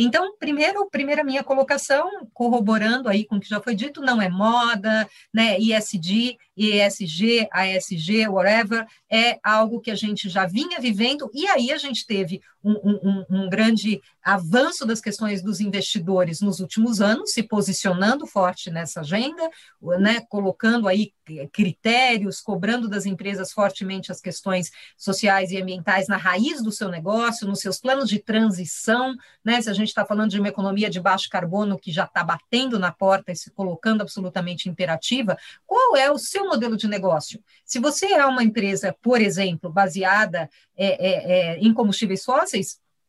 Então, primeiro, primeira minha colocação, corroborando aí com o que já foi dito, não é moda, né? ISD, ESG, ASG, whatever, é algo que a gente já vinha vivendo, e aí a gente teve um, um, grande avanço das questões dos investidores nos últimos anos, se posicionando forte nessa agenda, né, colocando aí critérios, cobrando das empresas fortemente as questões sociais e ambientais na raiz do seu negócio, nos seus planos de transição, né, se a gente está falando de uma economia de baixo carbono que já está batendo na porta e se colocando absolutamente imperativa, qual é o seu modelo de negócio? Se você é uma empresa, por exemplo, baseada é, é, é, em combustíveis fósseis,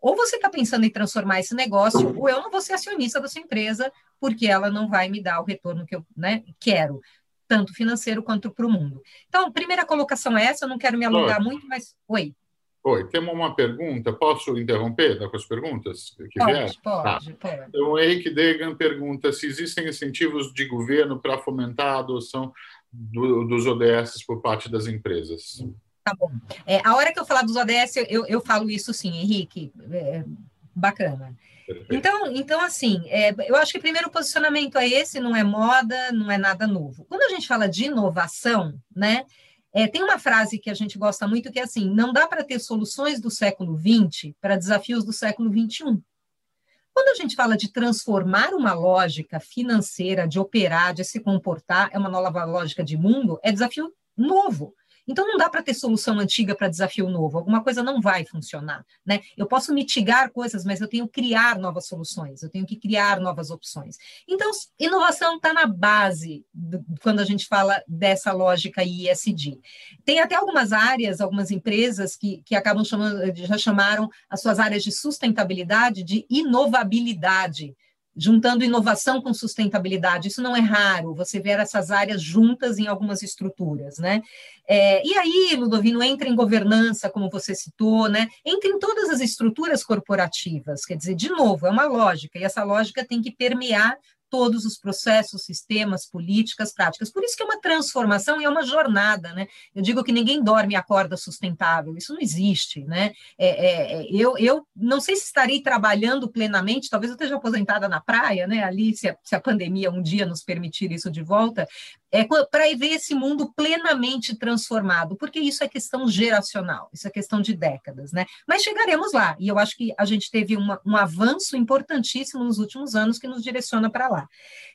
ou você está pensando em transformar esse negócio, ou eu não vou ser acionista da sua empresa, porque ela não vai me dar o retorno que eu né, quero, tanto financeiro quanto para o mundo. Então, primeira colocação é essa, eu não quero me alongar muito, mas. Oi. Oi, temos uma pergunta. Posso interromper com as perguntas que pode, vieram? Pode, tá. pode. Então, o Henrique Degan pergunta se existem incentivos de governo para fomentar a adoção do, dos ODS por parte das empresas. Tá bom. É, a hora que eu falar dos ODS, eu, eu falo isso sim, Henrique. É, bacana. Então, então, assim, é, eu acho que o primeiro posicionamento é esse, não é moda, não é nada novo. Quando a gente fala de inovação, né, é, tem uma frase que a gente gosta muito que é assim: não dá para ter soluções do século XX para desafios do século XXI. Quando a gente fala de transformar uma lógica financeira, de operar, de se comportar, é uma nova lógica de mundo, é desafio novo. Então, não dá para ter solução antiga para desafio novo. Alguma coisa não vai funcionar. Né? Eu posso mitigar coisas, mas eu tenho que criar novas soluções, eu tenho que criar novas opções. Então, inovação está na base do, quando a gente fala dessa lógica ISD. Tem até algumas áreas, algumas empresas que, que acabam chamando, já chamaram as suas áreas de sustentabilidade de inovabilidade juntando inovação com sustentabilidade. Isso não é raro, você ver essas áreas juntas em algumas estruturas, né? É, e aí, Ludovino, entra em governança, como você citou, né? Entra em todas as estruturas corporativas, quer dizer, de novo, é uma lógica, e essa lógica tem que permear todos os processos, sistemas, políticas, práticas. Por isso que é uma transformação e é uma jornada, né? Eu digo que ninguém dorme e acorda sustentável, isso não existe, né? É, é, é, eu, eu não sei se estarei trabalhando plenamente, talvez eu esteja aposentada na praia, né? Ali, se a, se a pandemia um dia nos permitir isso de volta, é para ver esse mundo plenamente transformado, porque isso é questão geracional, isso é questão de décadas, né? Mas chegaremos lá, e eu acho que a gente teve uma, um avanço importantíssimo nos últimos anos que nos direciona para lá.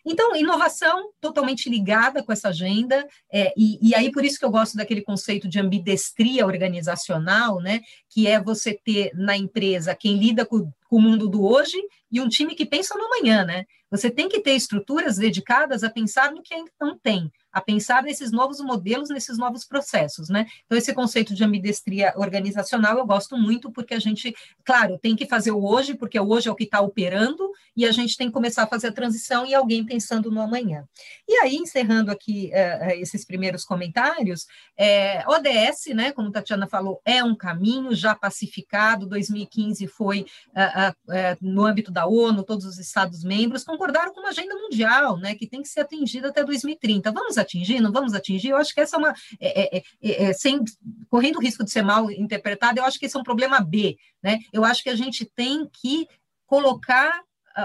Então, inovação totalmente ligada com essa agenda, é, e, e, aí por isso que eu gosto daquele conceito de ambidestria organizacional, né? Que é você ter na empresa quem lida com, o mundo do hoje e um time que pensa no amanhã, né? Você tem que ter estruturas dedicadas a pensar no que ainda não tem, a pensar nesses novos modelos, nesses novos processos, né? Então, esse conceito de ambidestria organizacional eu gosto muito, porque a gente, claro, tem que fazer o hoje, porque o hoje é o que está operando, e a gente tem que começar a fazer a transição e alguém pensando no amanhã. E aí, encerrando aqui uh, esses primeiros comentários, é, ODS, né, como Tatiana falou, é um caminho já pacificado, 2015 foi uh, uh, no âmbito da ONU, todos os Estados-membros concordaram com uma agenda mundial, né, que tem que ser atingida até 2030. Vamos atingir, não vamos atingir? Eu acho que essa é uma. É, é, é, é, sem, correndo o risco de ser mal interpretado, eu acho que esse é um problema B. Né? Eu acho que a gente tem que colocar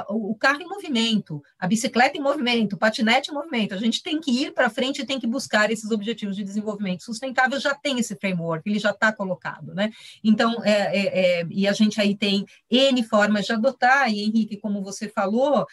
o carro em movimento, a bicicleta em movimento, o patinete em movimento. A gente tem que ir para frente e tem que buscar esses objetivos de desenvolvimento sustentável. Já tem esse framework, ele já está colocado, né? Então, é, é, é, e a gente aí tem N formas de adotar, e Henrique, como você falou, uh,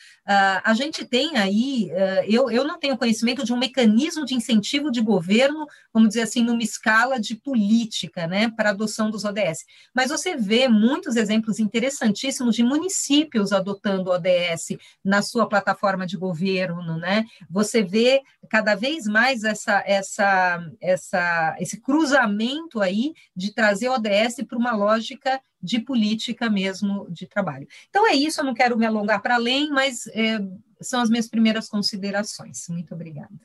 a gente tem aí, uh, eu, eu não tenho conhecimento de um mecanismo de incentivo de governo, vamos dizer assim, numa escala de política, né, para adoção dos ODS. Mas você vê muitos exemplos interessantíssimos de municípios adotando do ODS na sua plataforma de governo, né? Você vê cada vez mais essa, essa, essa, esse cruzamento aí de trazer o ODS para uma lógica de política mesmo de trabalho. Então é isso, eu não quero me alongar para além, mas é, são as minhas primeiras considerações. Muito obrigada.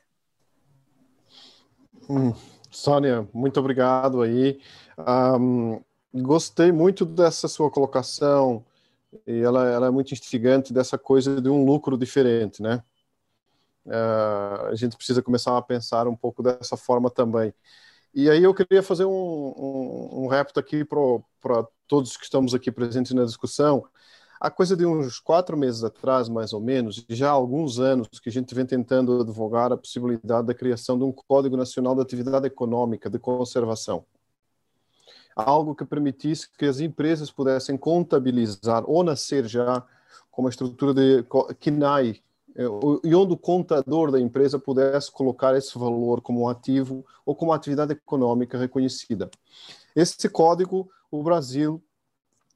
Hum, Sônia, muito obrigado aí. Um, gostei muito dessa sua colocação e ela, ela, é muito instigante dessa coisa de um lucro diferente, né? Uh, a gente precisa começar a pensar um pouco dessa forma também. E aí eu queria fazer um, um, um repto aqui para todos que estamos aqui presentes na discussão. A coisa de uns quatro meses atrás, mais ou menos, já há alguns anos que a gente vem tentando advogar a possibilidade da criação de um Código Nacional de Atividade Econômica de Conservação algo que permitisse que as empresas pudessem contabilizar ou nascer já com uma estrutura de KINAI, é, e onde o contador da empresa pudesse colocar esse valor como ativo ou como atividade econômica reconhecida. Esse código, o Brasil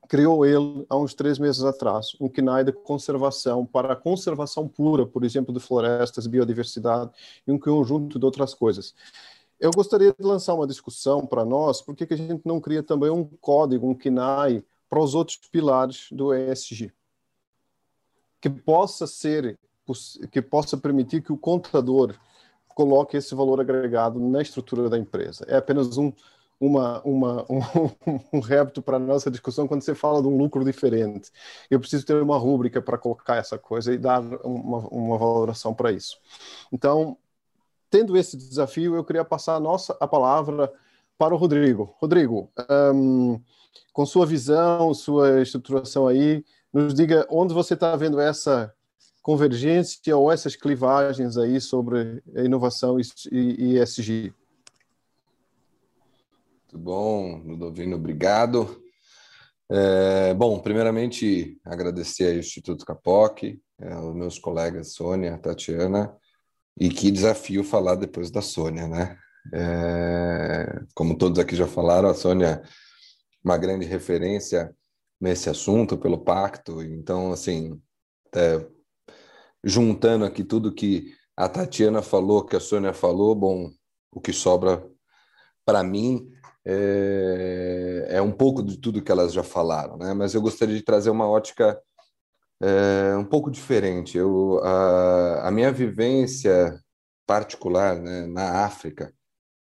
criou ele há uns três meses atrás, um KINAI de conservação para a conservação pura, por exemplo, de florestas, biodiversidade e um conjunto de outras coisas. Eu gostaria de lançar uma discussão para nós, por que a gente não cria também um código, um KNAI, para os outros pilares do ESG? Que possa ser, que possa permitir que o contador coloque esse valor agregado na estrutura da empresa. É apenas um, uma, uma, um, um repto para a nossa discussão quando você fala de um lucro diferente. Eu preciso ter uma rúbrica para colocar essa coisa e dar uma, uma valoração para isso. Então, tendo esse desafio, eu queria passar a nossa a palavra para o Rodrigo. Rodrigo, um, com sua visão, sua estruturação aí, nos diga onde você está vendo essa convergência ou essas clivagens aí sobre inovação e ESG. Muito bom, Ludovino, obrigado. É, bom, primeiramente, agradecer ao Instituto Capoc, é, aos meus colegas Sônia, Tatiana, e que desafio falar depois da Sônia, né? É, como todos aqui já falaram, a Sônia uma grande referência nesse assunto pelo pacto. Então, assim, juntando aqui tudo que a Tatiana falou, que a Sônia falou, bom, o que sobra para mim é, é, um pouco de tudo que elas já falaram, né? Mas eu gostaria de trazer uma ótica é um pouco diferente. Eu, a, a minha vivência particular né, na África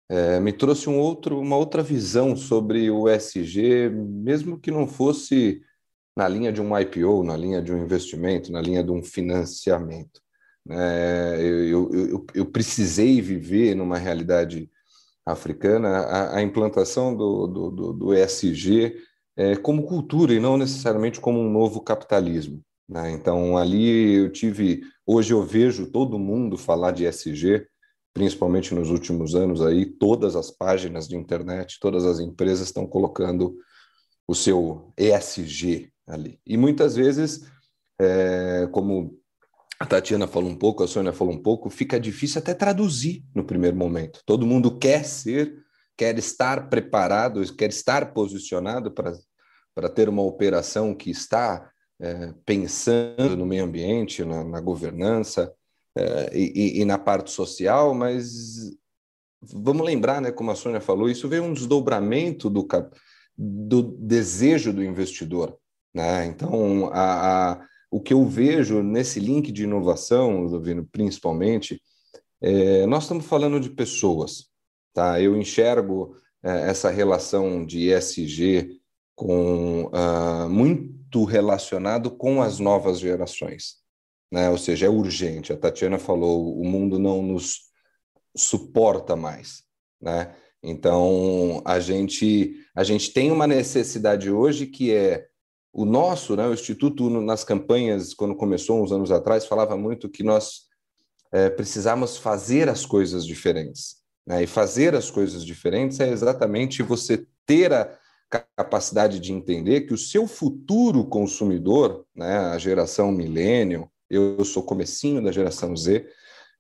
é, me trouxe um outro, uma outra visão sobre o SG, mesmo que não fosse na linha de um IPO, na linha de um investimento, na linha de um financiamento. É, eu, eu, eu, precisei viver numa realidade africana a, a implantação do, do, do, do ESG é, como cultura e não necessariamente como um novo capitalismo. Né? Então, ali eu tive. Hoje eu vejo todo mundo falar de ESG, principalmente nos últimos anos, aí, todas as páginas de internet, todas as empresas estão colocando o seu ESG ali. E muitas vezes, é, como a Tatiana falou um pouco, a Sônia falou um pouco, fica difícil até traduzir no primeiro momento. Todo mundo quer ser, quer estar preparado, quer estar posicionado para ter uma operação que está é, pensando no meio ambiente, na, na governança é, e, e, na parte social, mas vamos lembrar, né, como a Sônia falou, isso veio um desdobramento do, do desejo do investidor. Né? Então, a, a o que eu vejo nesse link de inovação, Lovino, principalmente, é, nós estamos falando de pessoas. Tá? Eu enxergo é, essa relação de ESG com, uh, muito relacionado com as novas gerações. Né? Ou seja, é urgente. A Tatiana falou, o mundo não nos suporta mais. Né? Então, a gente, a gente tem uma necessidade hoje que é o nosso, né, o Instituto, nas campanhas, quando começou uns anos atrás, falava muito que nós é, precisamos fazer as coisas diferentes. Né? E fazer as coisas diferentes é exatamente você ter a capacidade de entender que o seu futuro consumidor, né, a geração milênio, eu sou comecinho da geração Z,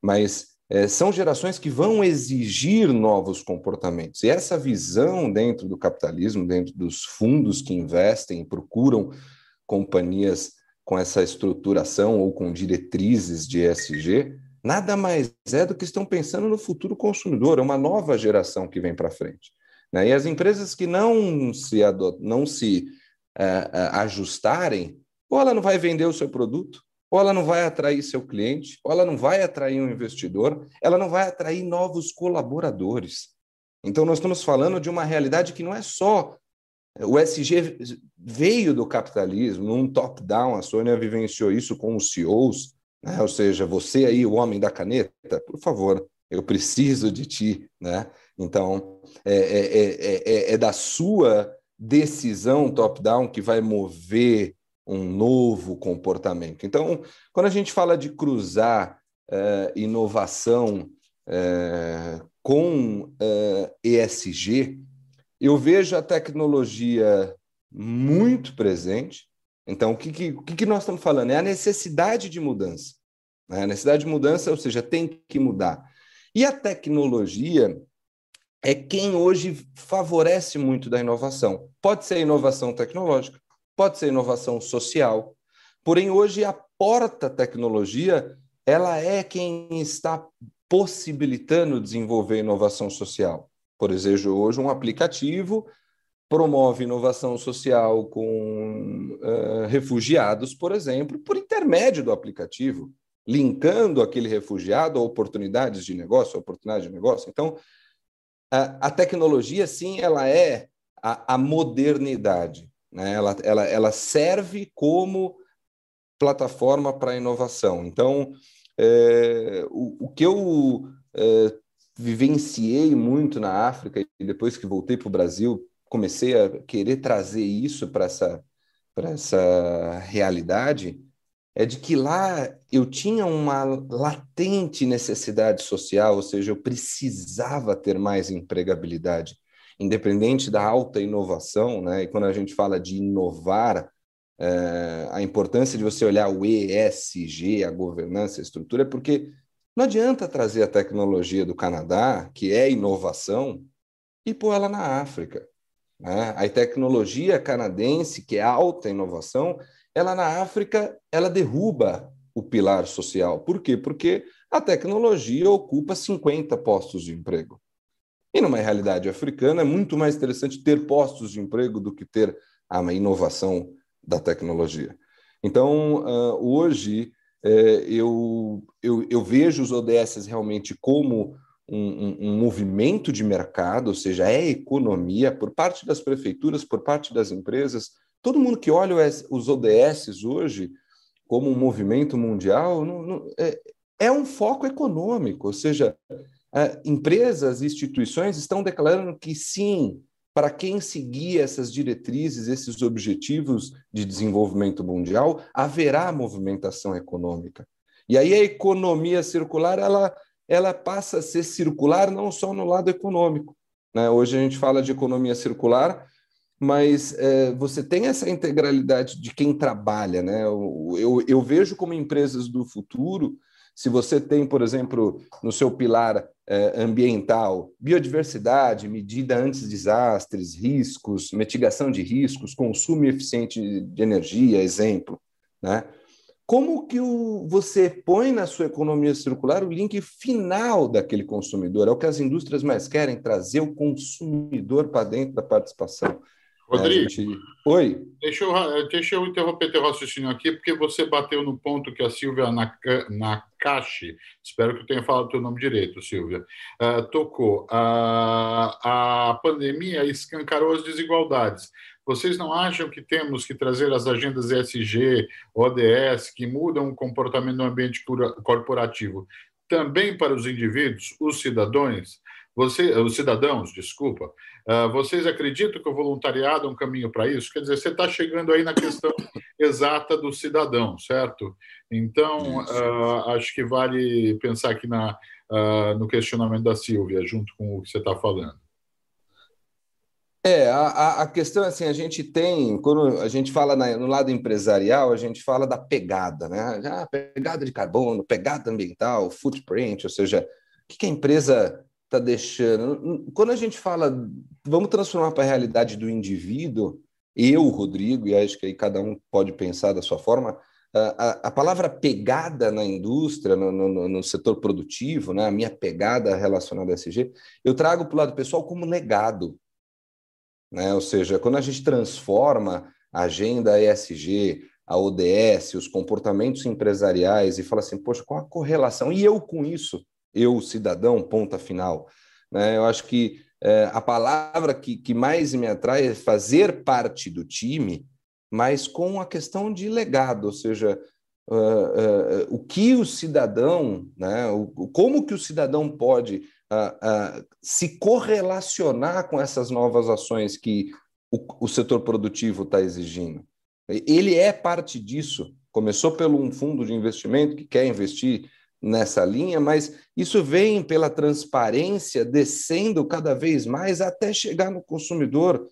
mas é, são gerações que vão exigir novos comportamentos. E essa visão dentro do capitalismo, dentro dos fundos que investem e procuram companhias com essa estruturação ou com diretrizes de ESG, nada mais é do que estão pensando no futuro consumidor, é uma nova geração que vem para frente. Né? E as empresas que não se, adot não se uh, ajustarem, ou ela não vai vender o seu produto, ou ela não vai atrair seu cliente, ou ela não vai atrair um investidor, ela não vai atrair novos colaboradores. Então, nós estamos falando de uma realidade que não é só. O SG veio do capitalismo, num top-down, a Sônia vivenciou isso com os CEOs, né? ou seja, você aí, o homem da caneta, por favor, eu preciso de ti. Né? Então, é, é, é, é da sua decisão top-down que vai mover um novo comportamento. Então, quando a gente fala de cruzar inovação com ESG, eu vejo a tecnologia muito presente. Então, o que, que, o que, nós estamos falando? É a necessidade de mudança. Né? A necessidade de mudança, ou seja, tem que mudar. E a tecnologia é quem hoje favorece muito da inovação. Pode ser inovação tecnológica, pode ser inovação social. Porém, hoje a porta tecnologia, ela é quem está possibilitando desenvolver inovação social. Por exemplo, hoje um aplicativo promove inovação social com uh, refugiados, por exemplo, por intermédio do aplicativo, linkando aquele refugiado a oportunidades de negócio, oportunidade de negócio. Então, a, tecnologia, sim, ela é a, a modernidade. Né? Ela, ela, ela serve como plataforma para inovação. Então, é, o, o que eu é, vivenciei muito na África e depois que voltei para o Brasil, comecei a querer trazer isso para essa, essa realidade, é de que lá eu tinha uma latente necessidade social, ou seja, eu precisava ter mais empregabilidade independente da alta inovação, né? E quando a gente fala de inovar, é, a importância de você olhar o ESG, a governança, a estrutura, é porque não adianta trazer a tecnologia do Canadá, que é inovação, e pôr ela na África. Né? A tecnologia canadense, que é alta inovação, ela na África, ela derruba o pilar social. Por quê? Porque a tecnologia ocupa 50 postos de emprego. E numa realidade africana é muito mais interessante ter postos de emprego do que ter a inovação da tecnologia. Então, hoje, é, eu, eu, eu vejo os ODS realmente como um, um, um, movimento de mercado, ou seja, é economia por parte das prefeituras, por parte das empresas. Todo mundo que olha os ODS hoje como um movimento mundial não, não, é, é um foco econômico, ou seja, empresas e instituições estão declarando que sim, para quem seguir essas diretrizes, esses objetivos de desenvolvimento mundial, haverá movimentação econômica. E aí a economia circular, ela, ela passa a ser circular não só no lado econômico. Né? Hoje a gente fala de economia circular, mas é, você tem essa integralidade de quem trabalha. Né? Eu, eu, eu vejo como empresas do futuro, se você tem, por exemplo, no seu pilar é, ambiental, biodiversidade, medida antes desastres, riscos, mitigação de riscos, consumo eficiente de energia, exemplo. Né? Como que o, você põe na sua economia circular o link final daquele consumidor? É o que as indústrias mais querem, trazer o consumidor para dentro da participação. Rodrigo, gente... Oi. Deixa eu, deixa eu interromper teu raciocínio aqui, porque você bateu no ponto que a Silvia Nakashi, espero que eu tenha falado o teu nome direito, Silvia, uh, tocou. Uh, a pandemia escancarou as desigualdades. Vocês não acham que temos que trazer as agendas ESG, ODS, que mudam o comportamento no ambiente corporativo, também para os indivíduos, os cidadãos? Você, os cidadãos, desculpa, uh, vocês acreditam que o voluntariado é um caminho para isso? Quer dizer, você está chegando aí na questão exata do cidadão, certo? Então, uh, acho que vale pensar aqui na, uh, no questionamento da Silvia, junto com o que você está falando. É, a, a questão é assim, a gente tem, quando a gente fala na, no lado empresarial, a gente fala da pegada, né? Ah, pegada de carbono, pegada ambiental, footprint, ou seja, o que, que a empresa está deixando. Quando a gente fala, vamos transformar para a realidade do indivíduo, eu, Rodrigo, e acho que aí cada um pode pensar da sua forma, a, a palavra pegada na indústria, no, no, no, setor produtivo, né, a minha pegada relacionada a SG, eu trago para o lado pessoal como legado. Né? Ou seja, quando a gente transforma a agenda ESG, a ODS, os comportamentos empresariais e fala assim, poxa, qual a correlação? E eu com isso? Eu, cidadão, ponta final. Né? Eu acho que é, a palavra que, que mais me atrai é fazer parte do time, mas com a questão de legado, ou seja, uh, uh, o que o cidadão, né, o, como que o cidadão pode uh, se correlacionar com essas novas ações que o, o setor produtivo está exigindo. Ele é parte disso. Começou pelo um fundo de investimento que quer investir nessa linha, mas isso vem pela transparência descendo cada vez mais até chegar no consumidor.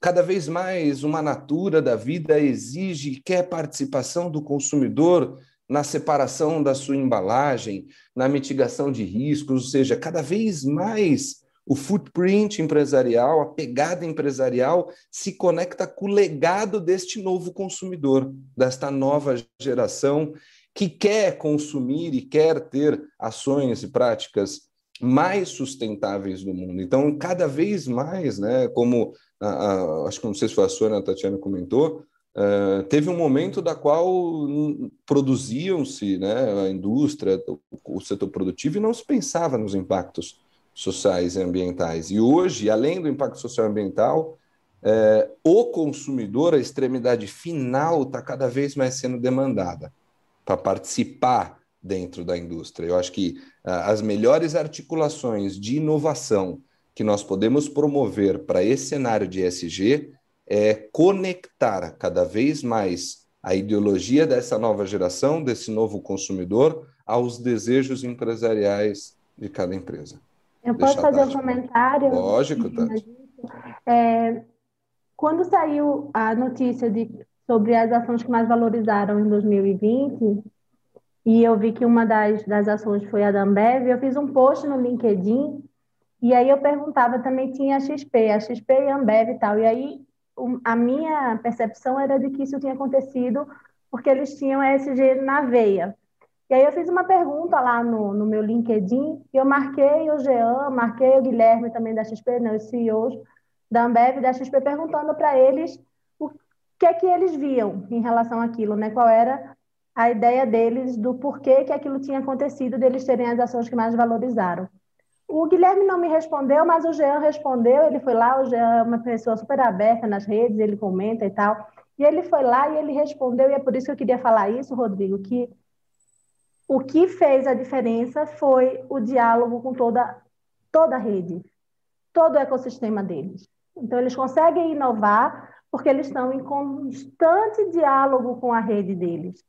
Cada vez mais uma natura da vida exige e quer participação do consumidor na separação da sua embalagem, na mitigação de riscos, ou seja, cada vez mais o footprint empresarial, a pegada empresarial se conecta com o legado deste novo consumidor, desta nova geração que quer consumir e quer ter ações e práticas mais sustentáveis do mundo. Então, cada vez mais, né, como a, a, acho que não sei se foi a Sônia, a Tatiana comentou, uh, teve um momento da qual produziam-se, né, a indústria, o, o setor produtivo, e não se pensava nos impactos sociais e ambientais. E hoje, além do impacto social e ambiental, é, o consumidor, a extremidade final, está cada vez mais sendo demandada para participar dentro da indústria. Eu acho que uh, as melhores articulações de inovação que nós podemos promover para esse cenário de ESG é conectar cada vez mais a ideologia dessa nova geração, desse novo consumidor, aos desejos empresariais de cada empresa. Eu posso fazer um comentário? Lógico, Tati. É, quando saiu a notícia de sobre as ações que mais valorizaram em 2020, e eu vi que uma das, das ações foi a da Ambev, eu fiz um post no LinkedIn, e aí eu perguntava, também tinha a XP, a XP e a Ambev e tal, e aí a minha percepção era de que isso tinha acontecido porque eles tinham ESG na veia. E aí eu fiz uma pergunta lá no, no meu LinkedIn, e eu marquei o Jean, marquei o Guilherme também da XP, não, os CEOs da Ambev e da XP, perguntando para eles que é que eles viam em relação àquilo, né? Qual era a ideia deles do porquê que aquilo tinha acontecido, deles terem as ações que mais valorizaram. O Guilherme não me respondeu, mas o Jean respondeu. Ele foi lá, o Jean é uma pessoa super aberta nas redes, ele comenta e tal. E ele foi lá e ele respondeu, e é por isso que eu queria falar isso, Rodrigo, que o que fez a diferença foi o diálogo com toda, toda a rede, todo o ecossistema deles. Então, eles conseguem inovar porque eles estão em constante diálogo com a rede deles,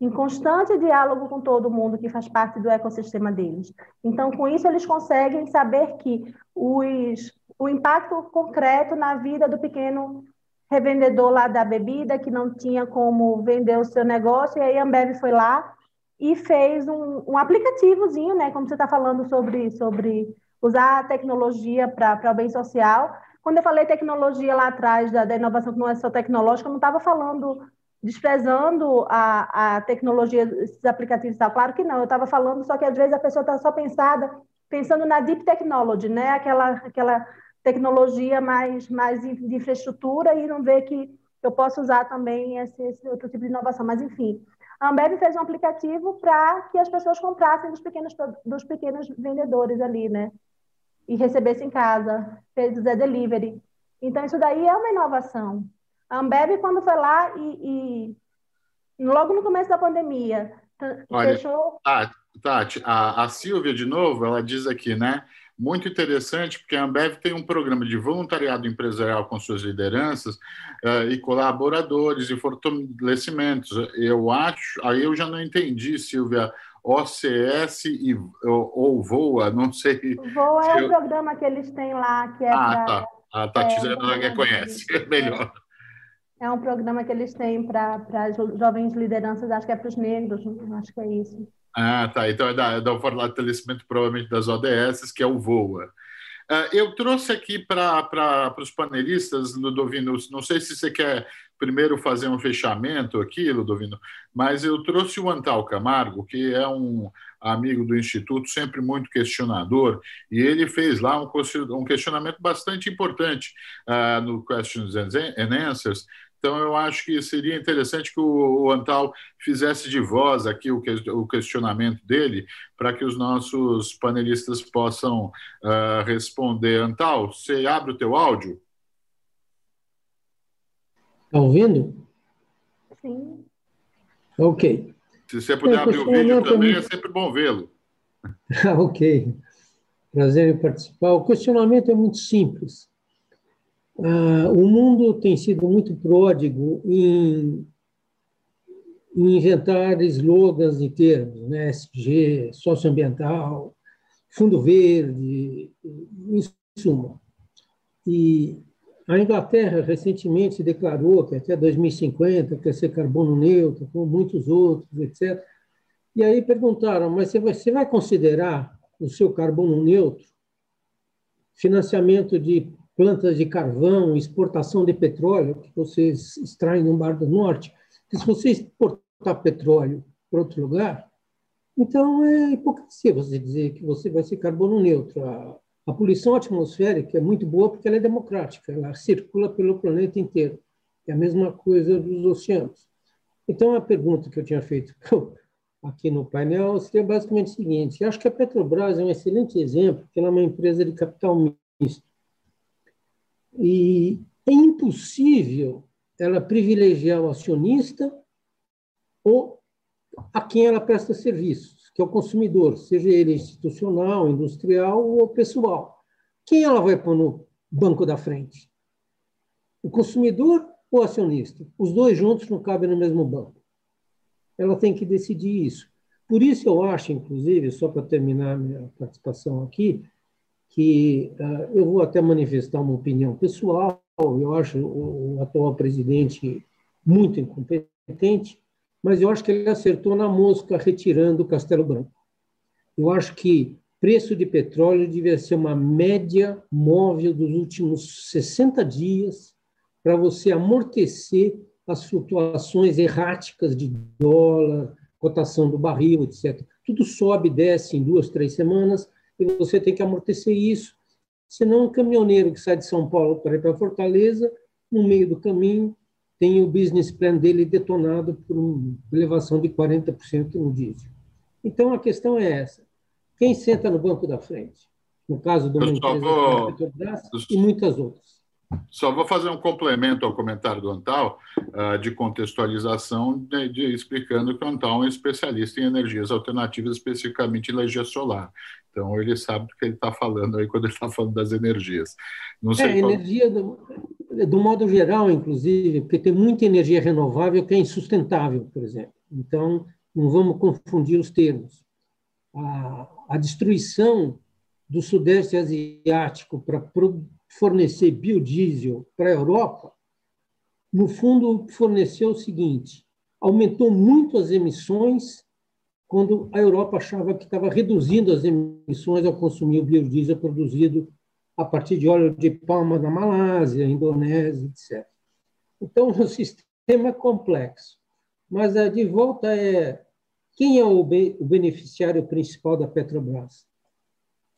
em constante diálogo com todo mundo que faz parte do ecossistema deles. Então, com isso, eles conseguem saber que os, o impacto concreto na vida do pequeno revendedor lá da bebida, que não tinha como vender o seu negócio, e aí a Ambev foi lá e fez um, um aplicativozinho, né? Como você está falando sobre, sobre usar a tecnologia para o bem social. Quando eu falei tecnologia lá atrás, da, da inovação que não é só tecnológica, eu não estava falando, desprezando a, a tecnologia, esses aplicativos e. Claro que não, eu estava falando, só que às vezes a pessoa está só pensada, pensando na deep technology, né? Aquela, aquela tecnologia mais, mais de infraestrutura e não vê que eu posso usar também esse, esse outro tipo de inovação. Mas, enfim, a Ambev fez um aplicativo para que as pessoas comprassem dos pequenos, dos pequenos vendedores ali, né? E recebessem em casa, fez o Zé Delivery. Então, isso daí é uma inovação. A Ambev, quando foi lá e, e logo no começo da pandemia, Olha, fechou... Tati, a, a Silvia, de novo, ela diz aqui, né? muito interessante, porque a Ambev tem um programa de voluntariado empresarial com suas lideranças uh, e colaboradores e fortalecimentos. Eu acho, aí eu já não entendi, Silvia, OCS e, ou, ou VOA, não sei. VOA é o eu... programa que eles têm lá, que é Ah, pra, tá. A Tati é, conhece, é melhor. É um programa que eles têm para jovens lideranças, acho que é para os negros, acho que é isso. Ah, tá. Então é da, é da fortalecimento provavelmente das ODS, que é o VOA. Uh, eu trouxe aqui para os panelistas, Ludovino, não sei se você quer primeiro fazer um fechamento aqui, Ludovino, mas eu trouxe o Antal Camargo, que é um amigo do Instituto, sempre muito questionador, e ele fez lá um, questionamento bastante importante uh, no Questions and Answers, então, eu acho que seria interessante que o, Antal fizesse de voz aqui o, o questionamento dele, para que os nossos panelistas possam uh, responder. Antal, você abre o teu áudio? Está ouvindo? Sim. Ok. Se você puder abrir o vídeo também, é sempre bom vê-lo. ok. Prazer em participar. O questionamento é muito simples. Ah, o mundo tem sido muito pródigo em, em inventar slogans e termos, né? SG, socioambiental, fundo verde, em suma. E a Inglaterra recentemente declarou que até 2050 quer ser carbono neutro, como muitos outros, etc. E aí perguntaram, mas você vai, considerar o seu carbono neutro financiamento de plantas de carvão, exportação de petróleo, que vocês extraem no Mar do Norte, que se você exportar petróleo para outro lugar, então é hipocrisia você dizer que você vai ser carbono neutro. A poluição atmosférica é muito boa porque ela é democrática, ela circula pelo planeta inteiro. É a mesma coisa dos oceanos. Então, a pergunta que eu tinha feito aqui no painel seria basicamente o seguinte: acho que a Petrobras é um excelente exemplo, porque ela é uma empresa de capital misto. E é impossível ela privilegiar o acionista ou a quem ela presta serviços, que é o consumidor, seja ele institucional, industrial ou pessoal. Quem ela vai pôr no banco da frente? O consumidor ou o acionista? Os dois juntos não cabem no mesmo banco. Ela tem que decidir isso. Por isso eu acho, inclusive, só para terminar minha participação aqui, que uh, eu vou até manifestar uma opinião pessoal, eu acho o, o atual presidente muito incompetente, mas eu acho que ele acertou na mosca retirando o Castelo Branco. Eu acho que preço de petróleo devia ser uma média móvel dos últimos 60 dias para você amortecer as flutuações erráticas de dólar, cotação do barril, etc. Tudo sobe e desce em duas, três semanas, e você tem que amortecer isso. Senão, um caminhoneiro que sai de São Paulo para ir para Fortaleza, no meio do caminho, tem o business plan dele detonado por uma elevação de 40% no diesel. Então, a questão é essa. Quem senta no banco da frente? No caso de uma empresa vou... Petrobras e muitas outras. Só vou fazer um complemento ao comentário do Antal, uh, de contextualização, de, de, explicando que o Antal é um especialista em energias alternativas, especificamente energia solar. Então, ele sabe do que ele está falando aí quando ele está falando das energias. Não sei é, qual... energia, do, do modo geral, inclusive, porque tem muita energia renovável que é insustentável, por exemplo. Então, não vamos confundir os termos. A, a destruição do Sudeste Asiático para fornecer biodiesel para a Europa, no fundo, forneceu o seguinte: aumentou muito as emissões quando a Europa achava que estava reduzindo as emissões ao consumir o biodiesel produzido a partir de óleo de palma na Malásia, Indonésia, etc. Então, o sistema é complexo. Mas, eh, de volta, é quem é o beneficiário principal da Petrobras?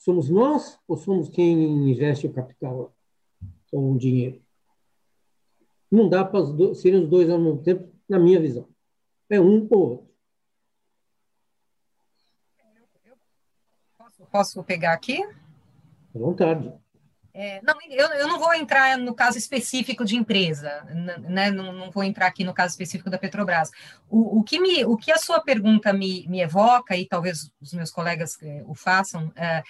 Somos nós ou somos quem investe o capital ou o dinheiro? Não dá para serem os dois ao mesmo tempo, na minha visão. É um ou outro. Posso pegar aqui? À vontade. É, não, eu, eu, não vou entrar no caso específico de empresa, né? não, não, vou entrar aqui no caso específico da Petrobras. O, o, que, me, o que a sua pergunta me, me evoca, e talvez os meus colegas é, o façam, é,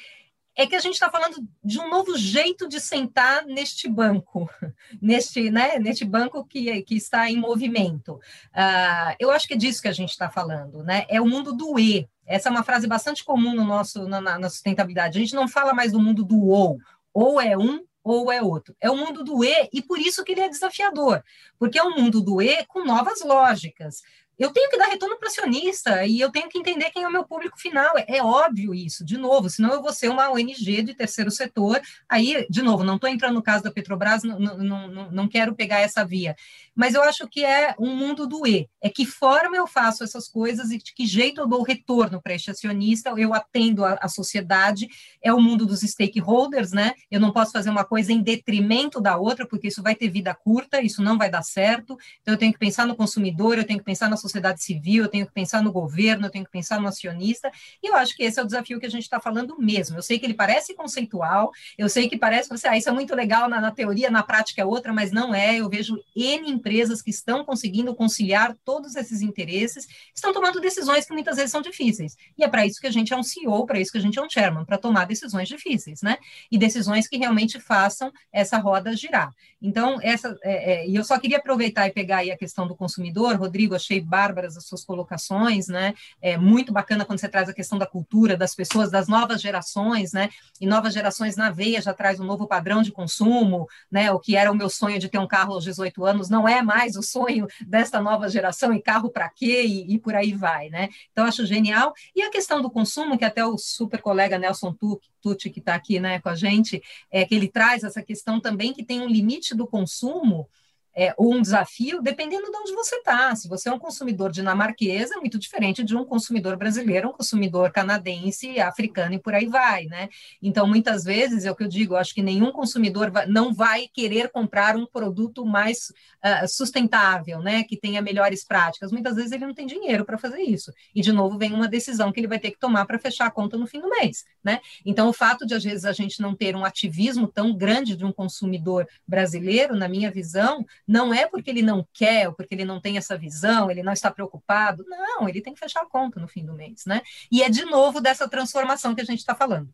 é que a gente está falando de um novo jeito de sentar neste banco, neste, né, neste banco que, que está em movimento. Uh, eu acho que é disso que a gente está falando, né? É o mundo do E, essa é uma frase bastante comum no nosso, na, na, sustentabilidade. A gente não fala mais do mundo do ou. Ou é um ou é outro. É o mundo do E, e por isso que ele é desafiador, porque é um mundo do E com novas lógicas eu tenho que dar retorno para o acionista e eu tenho que entender quem é o meu público final. É, é, óbvio isso, de novo, senão eu vou ser uma ONG de terceiro setor. Aí, de novo, não estou entrando no caso da Petrobras, não, não, não, não quero pegar essa via. Mas eu acho que é um mundo do E. É que forma eu faço essas coisas e de que jeito eu dou retorno para este acionista, eu atendo a, a sociedade, é o mundo dos stakeholders, né? Eu não posso fazer uma coisa em detrimento da outra, porque isso vai ter vida curta, isso não vai dar certo. Então, eu tenho que pensar no consumidor, eu tenho que pensar na sociedade civil, eu tenho que pensar no governo, eu tenho que pensar no acionista, e eu acho que esse é o desafio que a gente está falando mesmo. Eu sei que ele parece conceitual, eu sei que parece você, ah, isso é muito legal na, na teoria, na prática é outra, mas não é. Eu vejo N empresas que estão conseguindo conciliar todos esses interesses, estão tomando decisões que muitas vezes são difíceis. E é para isso que a gente é um CEO, para isso que a gente é um chairman, para tomar decisões difíceis, né? E decisões que realmente façam essa roda girar. Então, essa, é, é, e eu só queria aproveitar e pegar aí a questão do consumidor, Rodrigo, achei bárbaras as suas colocações, né? É muito bacana quando você traz a questão da cultura, das pessoas, das novas gerações, né? E novas gerações na veia já traz um novo padrão de consumo, né? O que era o meu sonho de ter um carro aos 18 anos não é mais o sonho desta nova geração, e carro para quê? E, e, por aí vai, né? Então, acho genial. E a questão do consumo, que até o super colega Nelson Tucci, que está aqui né, com a gente, é que ele traz essa questão também que tem um limite do consumo é, um desafio, dependendo de onde você está. Se você é um consumidor dinamarquês, é muito diferente de um consumidor brasileiro, um consumidor canadense, africano e por aí vai, né? Então, muitas vezes, é o que eu digo, acho que nenhum consumidor vai, não vai querer comprar um produto mais uh, sustentável, né? Que tenha melhores práticas. Muitas vezes ele não tem dinheiro para fazer isso. E, de novo, vem uma decisão que ele vai ter que tomar para fechar a conta no fim do mês, né? Então, o fato de, às vezes, a gente não ter um ativismo tão grande de um consumidor brasileiro, na minha visão, não é porque ele não quer, ou porque ele não tem essa visão, ele não está preocupado. Não, ele tem que fechar a conta no fim do mês, né? E é de novo dessa transformação que a gente está falando.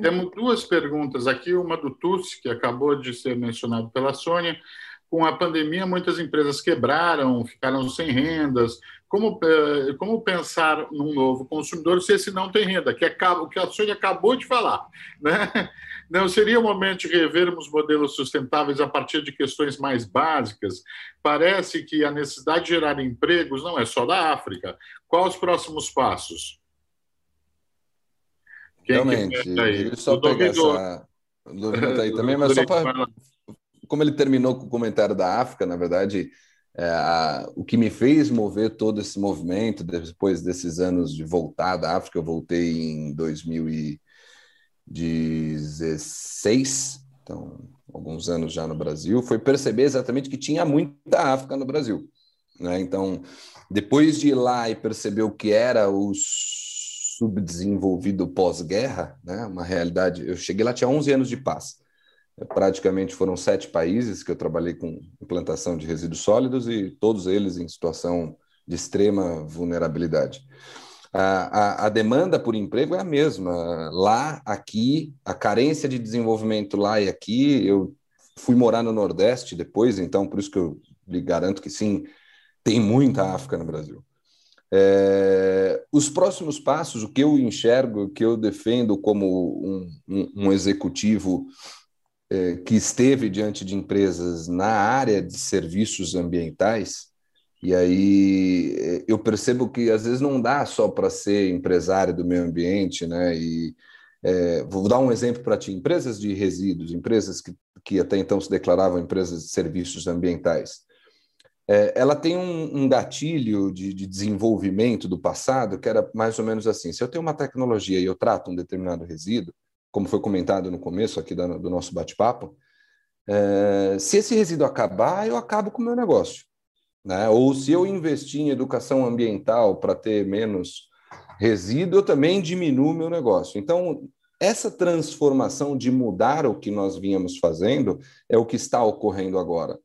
Temos duas perguntas aqui, uma do Tussi, que acabou de ser mencionado pela Sônia. Com a pandemia, muitas empresas quebraram, ficaram sem rendas. Como, eh, como pensar num novo consumidor se esse não tem renda? Que é o que a Sônia acabou de falar. Né? Não seria o momento de revermos modelos sustentáveis a partir de questões mais básicas? Parece que a necessidade de gerar empregos não é só da África. Quais os próximos passos? Quem Realmente, ele só o pega essa... O Dovino tá aí também, mas só para... Como ele terminou com o comentário da África, na verdade, é, a, o que me fez mover todo esse movimento, depois desses anos de voltar da África, eu voltei em 2000 e 16, então alguns anos já no Brasil, foi perceber exatamente que tinha muita África no Brasil. Né? Então, depois de ir lá e perceber o que era o subdesenvolvido pós-guerra, né? uma realidade. Eu cheguei lá, tinha 11 anos de paz. Praticamente foram sete países que eu trabalhei com implantação de resíduos sólidos e todos eles em situação de extrema vulnerabilidade. A, a, a, demanda por emprego é a mesma. Lá, aqui, a carência de desenvolvimento lá e aqui. Eu fui morar no Nordeste depois, então por isso que eu lhe garanto que sim, tem muita África no Brasil. É, os próximos passos, o que eu enxergo, o que eu defendo como um, um, um executivo é, que esteve diante de empresas na área de serviços ambientais, e aí é, eu percebo que às vezes não dá só para ser empresário do meio ambiente, né? E é, vou dar um exemplo para ti: empresas de resíduos, empresas que, que até então se declaravam empresas de serviços ambientais. É, ela tem um, um gatilho de, de, desenvolvimento do passado que era mais ou menos assim: se eu tenho uma tecnologia e eu trato um determinado resíduo, como foi comentado no começo aqui do, do nosso bate-papo, é, se esse resíduo acabar, eu acabo com o meu negócio. Né? Ou se eu investir em educação ambiental para ter menos resíduo, eu também diminuo meu negócio. Então, essa transformação de mudar o que nós vínhamos fazendo é o que está ocorrendo agora.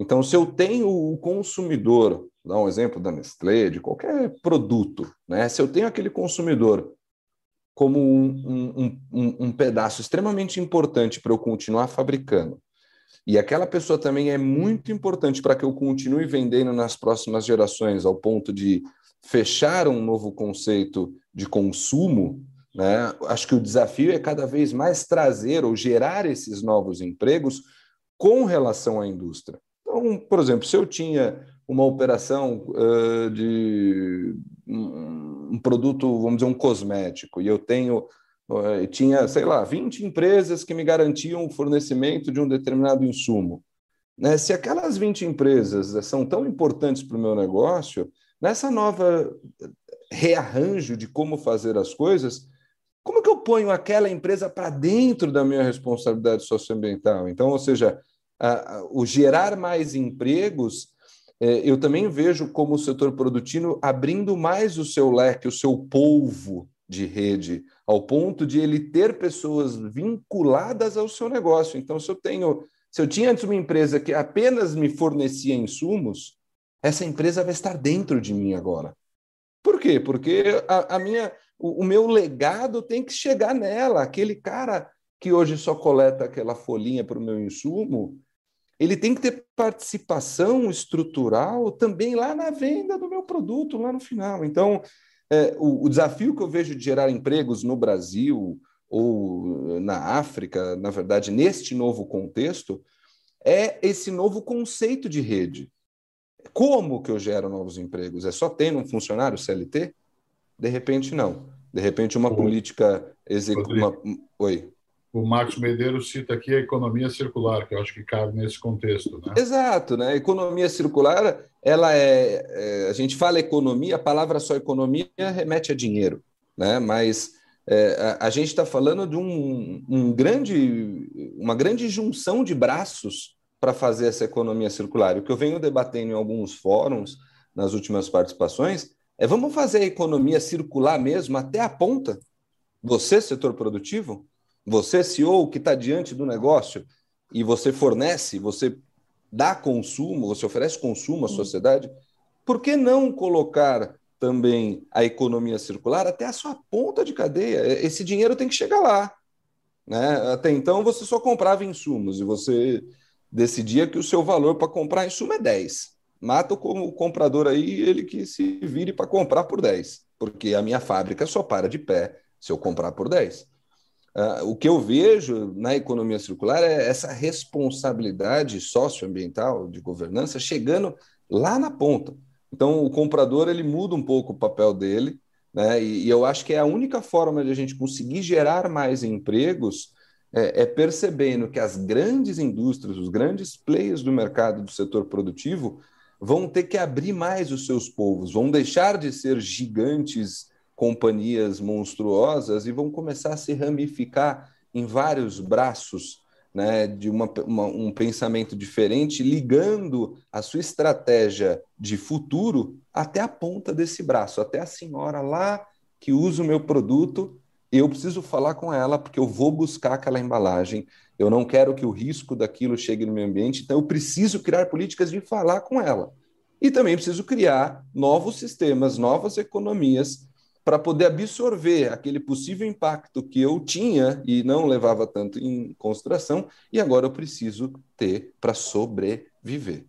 Então, se eu tenho o consumidor, dá um exemplo da Nestlé, de qualquer produto, né? se eu tenho aquele consumidor como um, um, um, um pedaço extremamente importante para eu continuar fabricando, e aquela pessoa também é muito importante para que eu continue vendendo nas próximas gerações, ao ponto de fechar um novo conceito de consumo, né? Acho que o desafio é cada vez mais trazer ou gerar esses novos empregos com relação à indústria. Então, por exemplo, se eu tinha uma operação uh, de um, produto, vamos dizer, um cosmético, e eu tenho uh, tinha, sei lá, 20 empresas que me garantiam o fornecimento de um determinado insumo. Né? Se aquelas 20 empresas são tão importantes para o meu negócio, nessa nova rearranjo de como fazer as coisas, como que eu ponho aquela empresa para dentro da minha responsabilidade socioambiental? Então, ou seja, o gerar mais empregos, eu também vejo como o setor produtivo abrindo mais o seu leque, o seu polvo de rede, ao ponto de ele ter pessoas vinculadas ao seu negócio. Então, se eu tenho, se eu tinha antes uma empresa que apenas me fornecia insumos, essa empresa vai estar dentro de mim agora. Por quê? Porque a, a minha, o, o meu legado tem que chegar nela. Aquele cara que hoje só coleta aquela folhinha para o meu insumo, ele tem que ter participação estrutural também lá na venda do meu produto, lá no final. Então, é, o, o, desafio que eu vejo de gerar empregos no Brasil ou na África, na verdade, neste novo contexto, é esse novo conceito de rede. Como que eu gero novos empregos? É só tendo um funcionário CLT? De repente, não. De repente, uma política executiva. Oi o Marcos Medeiros cita aqui a economia circular, que eu acho que cabe nesse contexto. Né? Exato, né? Economia circular, ela é, é, A gente fala economia, a palavra só economia remete a dinheiro, né? Mas é, a, a, gente está falando de um, um grande, uma grande junção de braços para fazer essa economia circular. O que eu venho debatendo em alguns fóruns, nas últimas participações, é vamos fazer a economia circular mesmo até a ponta? Você, setor produtivo? Você, CEO, que está diante do negócio e você fornece, você dá consumo, você oferece consumo à sociedade, por que não colocar também a economia circular até a sua ponta de cadeia? Esse dinheiro tem que chegar lá. Né? Até então você só comprava insumos e você decidia que o seu valor para comprar insumo é 10. Mata o comprador aí, ele que se vire para comprar por 10, porque a minha fábrica só para de pé se eu comprar por 10. Uh, o que eu vejo na economia circular é essa responsabilidade socioambiental de governança chegando lá na ponta. Então, o comprador ele muda um pouco o papel dele, né? E, e eu acho que é a única forma de a gente conseguir gerar mais empregos é, é percebendo que as grandes indústrias, os grandes players do mercado do setor produtivo vão ter que abrir mais os seus povos, vão deixar de ser gigantes companhias monstruosas e vão começar a se ramificar em vários braços né, de uma, uma, um pensamento diferente, ligando a sua estratégia de futuro até a ponta desse braço, até a senhora lá que usa o meu produto, eu preciso falar com ela porque eu vou buscar aquela embalagem, eu não quero que o risco daquilo chegue no meio ambiente, então eu preciso criar políticas de falar com ela. E também preciso criar novos sistemas, novas economias para poder absorver aquele possível impacto que eu tinha e não levava tanto em consideração, e agora eu preciso ter para sobreviver.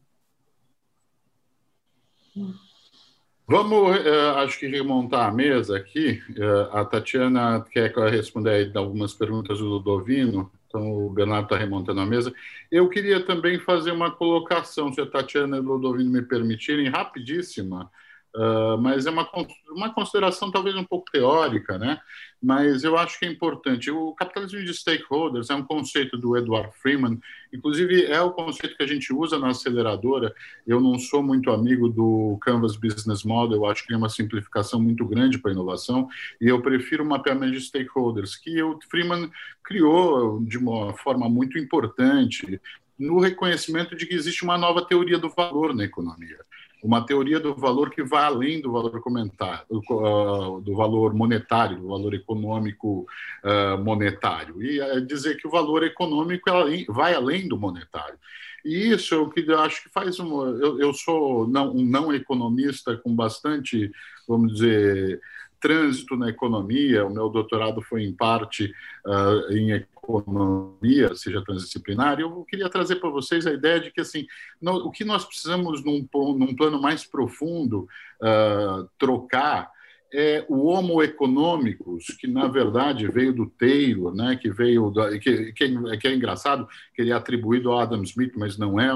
Vamos, uh, acho que remontar a mesa aqui. Uh, a Tatiana quer responder algumas perguntas do Ludovino, então o Bernardo está remontando a mesa. Eu queria também fazer uma colocação, se a Tatiana e o Ludovino me permitirem, rapidíssima, Uh, mas é uma, uma consideração talvez um pouco teórica, né? mas eu acho que é importante. O capitalismo de stakeholders é um conceito do Edward Freeman, inclusive é o conceito que a gente usa na aceleradora. Eu não sou muito amigo do Canvas Business Model, eu acho que é uma simplificação muito grande para a inovação, e eu prefiro o mapeamento de stakeholders, que o Freeman criou de uma forma muito importante no reconhecimento de que existe uma nova teoria do valor na economia uma teoria do valor que vai além do valor comentário, do valor monetário, do valor econômico uh, monetário, e é dizer que o valor econômico vai além do monetário. E isso é o que eu acho que faz. Eu, eu sou não, um não economista com bastante, vamos dizer, trânsito na economia. O meu doutorado foi em parte uh, em economia, seja transdisciplinar. Eu queria trazer para vocês a ideia de que assim, o que nós precisamos num, num plano mais profundo uh, trocar é o Homo econômicos, que na verdade veio do Taylor, né, que veio da, que, que, que, é engraçado, que ele é atribuído ao Adam Smith, mas não é,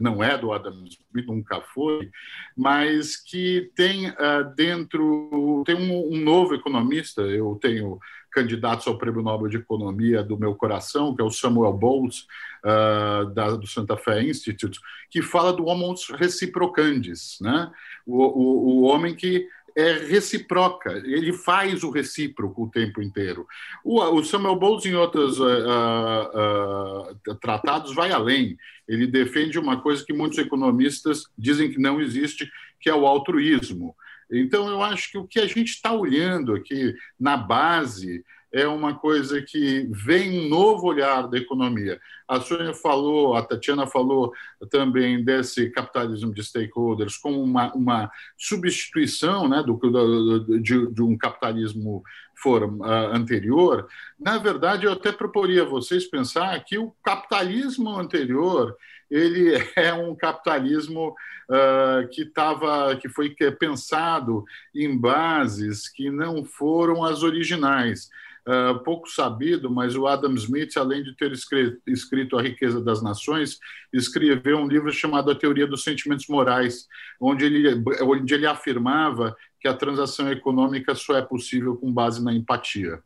não é do Adam Smith, nunca foi, mas que tem uh, dentro, tem um, um, novo economista, eu tenho candidatos ao Prêmio Nobel de Economia do meu coração, que é o Samuel Bowles, uh, da, do Santa Fé Institute, que fala do homo reciprocandis, né? o, o, o homem que é recíproca, ele faz o recíproco o tempo inteiro. O, o Samuel Bowles, em outros uh, uh, tratados, vai além. Ele defende uma coisa que muitos economistas dizem que não existe, que é o altruísmo. Então, eu acho que o que a gente está olhando aqui na base é uma coisa que vem um novo olhar da economia. A Sônia falou, a Tatiana falou também desse capitalismo de stakeholders como uma, uma substituição né, do, do de, de, um capitalismo for, uh, anterior. Na verdade, eu até proporia a vocês pensar que o capitalismo anterior ele é um capitalismo uh, que estava, que foi pensado em bases que não foram as originais. Uh, pouco sabido, mas o Adam Smith, além de ter escrito A Riqueza das Nações, escreveu um livro chamado A Teoria dos Sentimentos Morais, onde ele, onde ele afirmava que a transação econômica só é possível com base na empatia.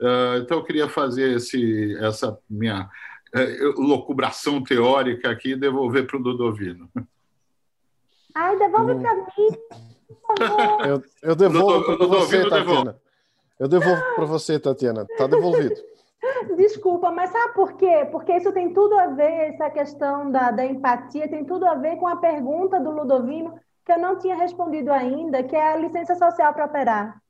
Uh, então, eu queria fazer esse, essa minha uh, locubração teórica aqui e devolver para o Ludovino. Ai, devolve para mim. Eu, eu devolvo para você, Tatiana. Devolve. Eu devolvo para você, Tatiana. Está devolvido. Desculpa, mas sabe por quê? Porque isso tem tudo a ver, essa questão da, da empatia, tem tudo a ver com a pergunta do Ludovino, que eu não tinha respondido ainda, que é a licença social para operar.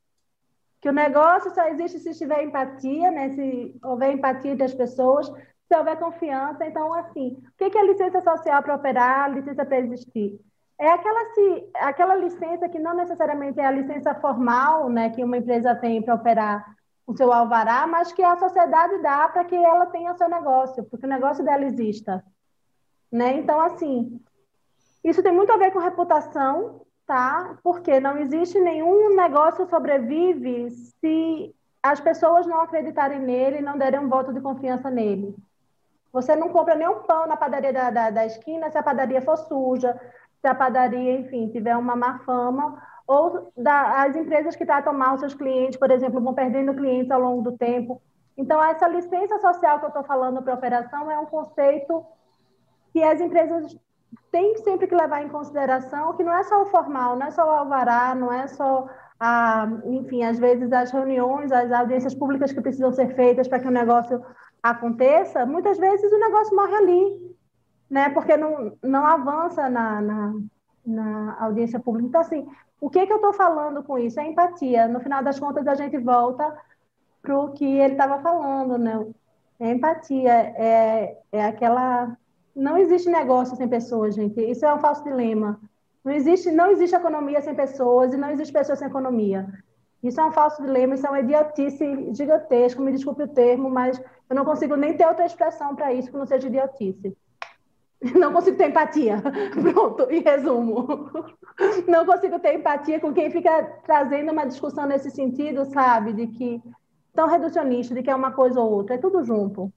Que o negócio só existe se tiver empatia, né? se houver empatia entre as pessoas, se houver confiança. Então, assim, o que é licença social para operar, licença para existir? É aquela, se, aquela licença que não necessariamente é a licença formal né, que uma empresa tem para operar o seu alvará, mas que a sociedade dá para que ela tenha seu negócio, porque o negócio dela exista. Né? Então, assim, isso tem muito a ver com reputação, tá? Porque não existe nenhum negócio sobrevive se as pessoas não acreditarem nele e não derem um voto de confiança nele. Você não compra nenhum pão na padaria da, da, da esquina se a padaria for suja, se a padaria, enfim, tiver uma má fama, ou da, as empresas que tratam mal seus clientes, por exemplo, vão perdendo clientes ao longo do tempo. Então, essa licença social que eu estou falando para operação é um conceito que as empresas têm sempre que levar em consideração, que não é só o formal, não é só o alvará, não é só, a, enfim, às vezes as reuniões, as audiências públicas que precisam ser feitas para que o negócio aconteça, muitas vezes o negócio morre ali, né? Porque não, não avança na, na, na audiência pública. Então, assim, o que, que eu estou falando com isso? É empatia. No final das contas, a gente volta para o que ele estava falando, né? É empatia, é, é aquela. Não existe negócio sem pessoas, gente. Isso é um falso dilema. Não existe, não existe economia sem pessoas e não existe pessoas sem economia. Isso é um falso dilema, isso é uma idiotice gigantesca, me desculpe o termo, mas eu não consigo nem ter outra expressão para isso que não seja idiotice. Não consigo ter empatia. Pronto, em resumo. Não consigo ter empatia com quem fica trazendo uma discussão nesse sentido, sabe? De que tão reducionista, de que é uma coisa ou outra. É tudo junto.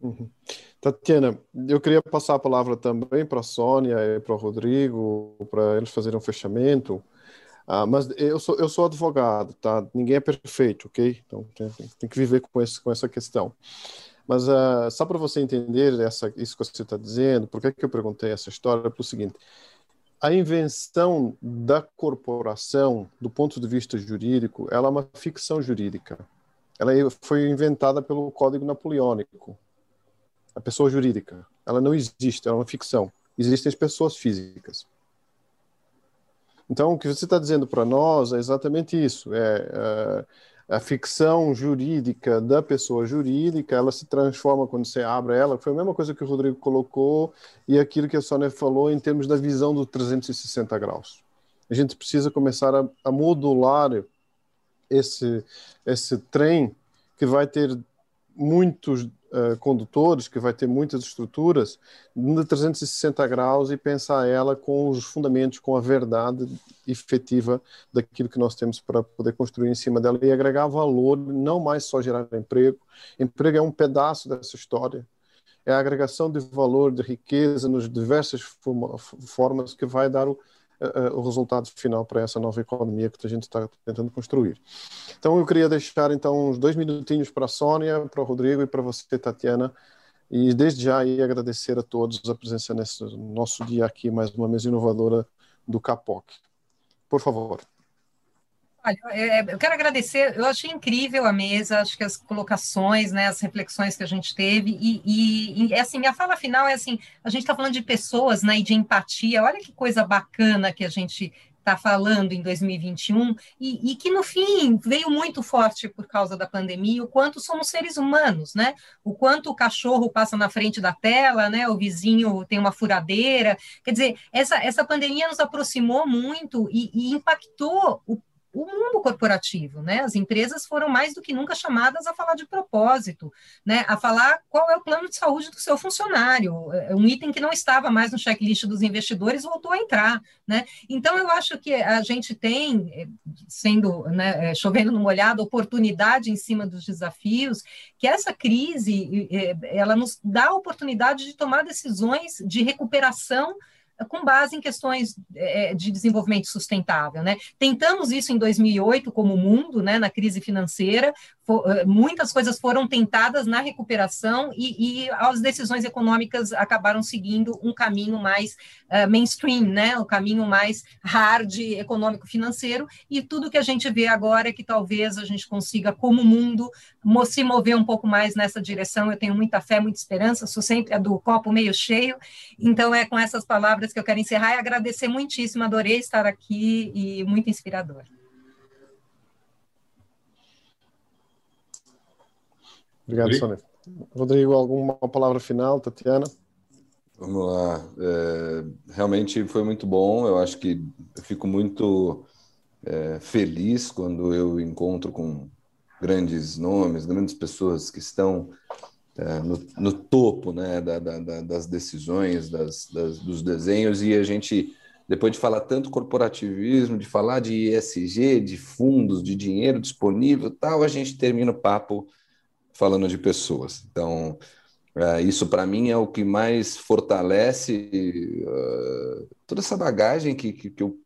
Uhum. Tatiana, eu queria passar a palavra também para a Sônia e para o Rodrigo, para eles fazerem um fechamento. Ah, mas eu sou, eu sou advogado, tá? Ninguém é perfeito, ok? Então tem, tem que viver com, esse, com essa questão. Mas uh, só para você entender essa, isso que você está dizendo, por que, que eu perguntei essa história? É o seguinte: a invenção da corporação, do ponto de vista jurídico, ela é uma ficção jurídica. Ela foi inventada pelo Código Napoleônico. A pessoa jurídica, ela não existe, ela é uma ficção. Existem as pessoas físicas. Então, o que você está dizendo para nós é exatamente isso. É, é, a ficção jurídica da pessoa jurídica, ela se transforma quando você abre ela. Foi a mesma coisa que o Rodrigo colocou e aquilo que a Sônia falou em termos da visão do 360 graus. A gente precisa começar a, a modular esse, esse trem que vai ter muitos uh, condutores, que vai ter muitas estruturas, de 360 graus e pensar ela com os fundamentos, com a verdade efetiva daquilo que nós temos para poder construir em cima dela e agregar valor, não mais só gerar emprego. Emprego é um pedaço dessa história. É a agregação de valor, de riqueza, nas diversas formas que vai dar o, uh, o resultado final para essa nova economia que a gente está tentando construir. Então, eu queria deixar então uns dois minutinhos para a Sônia, para o Rodrigo e para você, Tatiana, e desde já aí agradecer a todos a presença nesse nosso dia aqui, mais uma mesa inovadora do CAPOC. Por favor. Olha, é, é, eu quero agradecer, eu achei incrível a mesa, acho que as colocações, né, as reflexões que a gente teve, e, e, e assim, minha fala final é assim, a gente está falando de pessoas, né, e de empatia, olha que coisa bacana que a gente está falando em 2021, e, e, que no fim veio muito forte por causa da pandemia, o quanto somos seres humanos, né? O quanto o cachorro passa na frente da tela, né? O vizinho tem uma furadeira. Quer dizer, essa, essa pandemia nos aproximou muito e, e impactou o o mundo corporativo, né? As empresas foram mais do que nunca chamadas a falar de propósito, né? A falar qual é o plano de saúde do seu funcionário. É um item que não estava mais no checklist dos investidores voltou a entrar, né? Então eu acho que a gente tem, eh, sendo né, eh, chovendo no molhado, oportunidade em cima dos desafios, que essa crise eh, ela nos dá a oportunidade de tomar decisões de recuperação com base em questões é, de desenvolvimento sustentável. Né? Tentamos isso em 2008 como mundo, né, na crise financeira, eh, muitas coisas foram tentadas na recuperação e, e, as decisões econômicas acabaram seguindo um caminho mais uh, mainstream, né, o caminho mais hard econômico-financeiro, e tudo que a gente vê agora é que talvez a gente consiga, como mundo, se mover um pouco mais nessa direção. Eu tenho muita fé, muita esperança, sou sempre a do copo meio cheio, então é com essas palavras que eu quero encerrar e agradecer muitíssimo, adorei estar aqui e muito inspirador. Obrigado, Rodrigo. Sônia. Rodrigo, alguma palavra final, Tatiana? Vamos lá. É, realmente foi muito bom. Eu acho que eu fico muito é, feliz quando eu encontro com grandes nomes, grandes pessoas que estão no, no, topo né, da, da, das decisões, das, das, dos desenhos, e a gente, depois de falar tanto corporativismo, de falar de ESG, de fundos, de dinheiro disponível tal, a gente termina o papo falando de pessoas. Então, é, isso para mim é o que mais fortalece uh, toda essa bagagem que, que, que eu,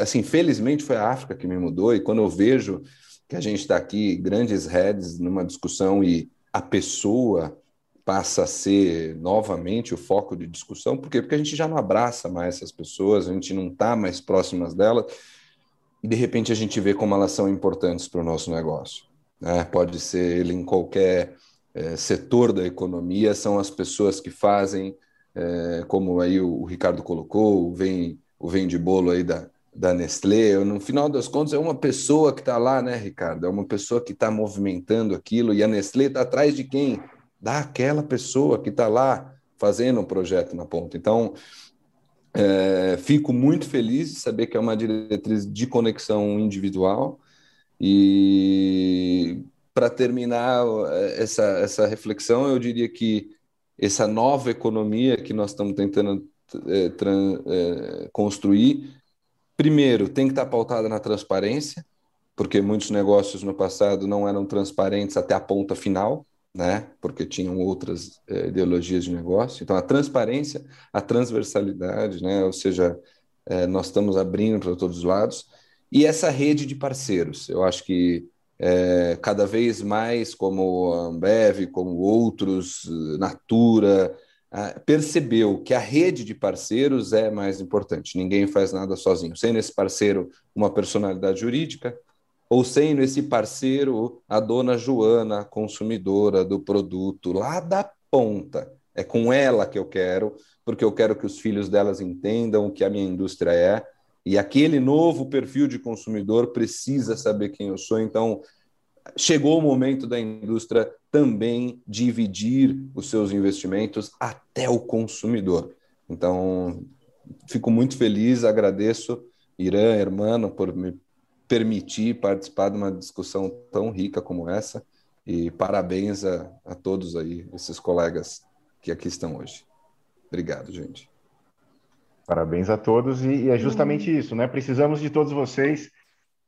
assim, felizmente foi a África que me mudou, e quando eu vejo que a gente está aqui, grandes heads, numa discussão e a pessoa passa a ser novamente o foco de discussão, por quê? Porque a gente já não abraça mais essas pessoas, a gente não está mais próximas delas, e de repente a gente vê como elas são importantes para o nosso negócio. Né? Pode ser ele em qualquer é, setor da economia, são as pessoas que fazem, é, como aí o, o, Ricardo colocou, o vem, o vem de bolo aí da, da Nestlé, no final das contas é uma pessoa que está lá, né, Ricardo? É uma pessoa que está movimentando aquilo, e a Nestlé está atrás de quem? Daquela pessoa que está lá fazendo um projeto na ponta. Então, é, fico muito feliz de saber que é uma diretriz de conexão individual. E para terminar essa, essa reflexão, eu diria que essa nova economia que nós estamos tentando é, é, construir, primeiro, tem que estar pautada na transparência, porque muitos negócios no passado não eram transparentes até a ponta final né? Porque tinham outras é, ideologias de negócio. Então, a transparência, a transversalidade, né? Ou seja, é, nós estamos abrindo para todos os lados. E essa rede de parceiros, eu acho que é, cada vez mais, como a Ambev, como outros, Natura, percebeu que a rede de parceiros é mais importante. Ninguém faz nada sozinho. Sem esse parceiro uma personalidade jurídica, ou sendo esse parceiro a dona Joana, consumidora do produto lá da ponta. É com ela que eu quero, porque eu quero que os filhos delas entendam o que a minha indústria é. E aquele novo perfil de consumidor precisa saber quem eu sou. Então, chegou o momento da indústria também dividir os seus investimentos até o consumidor. Então, fico muito feliz, agradeço, Irã, Hermano, por me permitir participar de uma discussão tão rica como essa. E parabéns a, a todos aí, esses colegas que aqui estão hoje. Obrigado, gente. Parabéns a todos, e, e é justamente isso, né? Precisamos de todos vocês.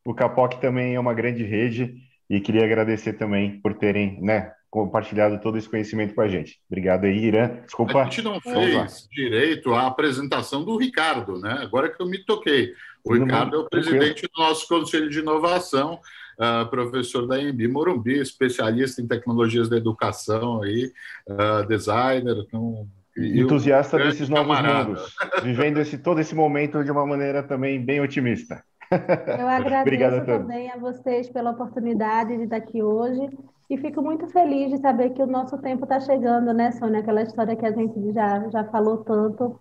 O Capoc também é uma grande rede e queria agradecer também por terem, né, compartilhado todo esse conhecimento com a gente. Obrigado aí, Irã. Desculpa. A gente não fez direito à apresentação do Ricardo, né? Agora que eu me toquei. O Ricardo é o presidente do nosso Conselho de Inovação, uh, professor da EMB Morumbi, especialista em tecnologias da educação, aí, uh, designer, então, entusiasta desses novos camarada. mundos, vivendo esse, todo esse momento de uma maneira também bem otimista. Eu agradeço também a vocês pela oportunidade de estar aqui hoje e fico muito feliz de saber que o nosso tempo está chegando, né, Sônia? Aquela história que a gente já, já falou tanto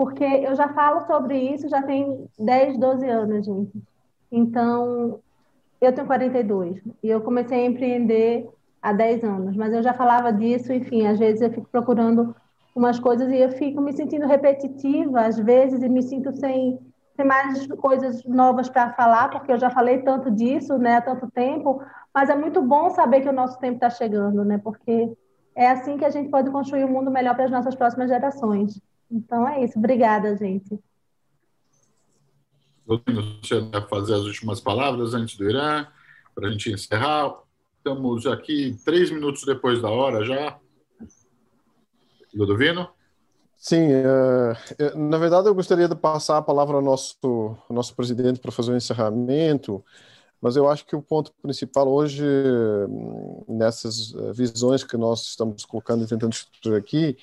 porque eu já falo sobre isso já tem 10, 12 anos, gente. Então, eu tenho 42 e eu comecei a empreender há 10 anos, mas eu já falava disso, enfim, às vezes eu fico procurando umas coisas e eu fico me sentindo repetitiva às vezes e me sinto sem, sem mais coisas novas para falar, porque eu já falei tanto disso, né, há tanto tempo, mas é muito bom saber que o nosso tempo está chegando, né, porque é assim que a gente pode construir um mundo melhor para as nossas próximas gerações. Então é isso. Obrigada, gente. Você vai fazer as últimas palavras antes do Irã, para a gente encerrar. Estamos aqui três minutos depois da hora já. Ludovino? Sim, uh, na verdade eu gostaria de passar a palavra ao nosso, ao nosso presidente para fazer o um encerramento, mas eu acho que o ponto principal hoje, nessas eh, visões que nós estamos colocando e tentando estruturar aqui,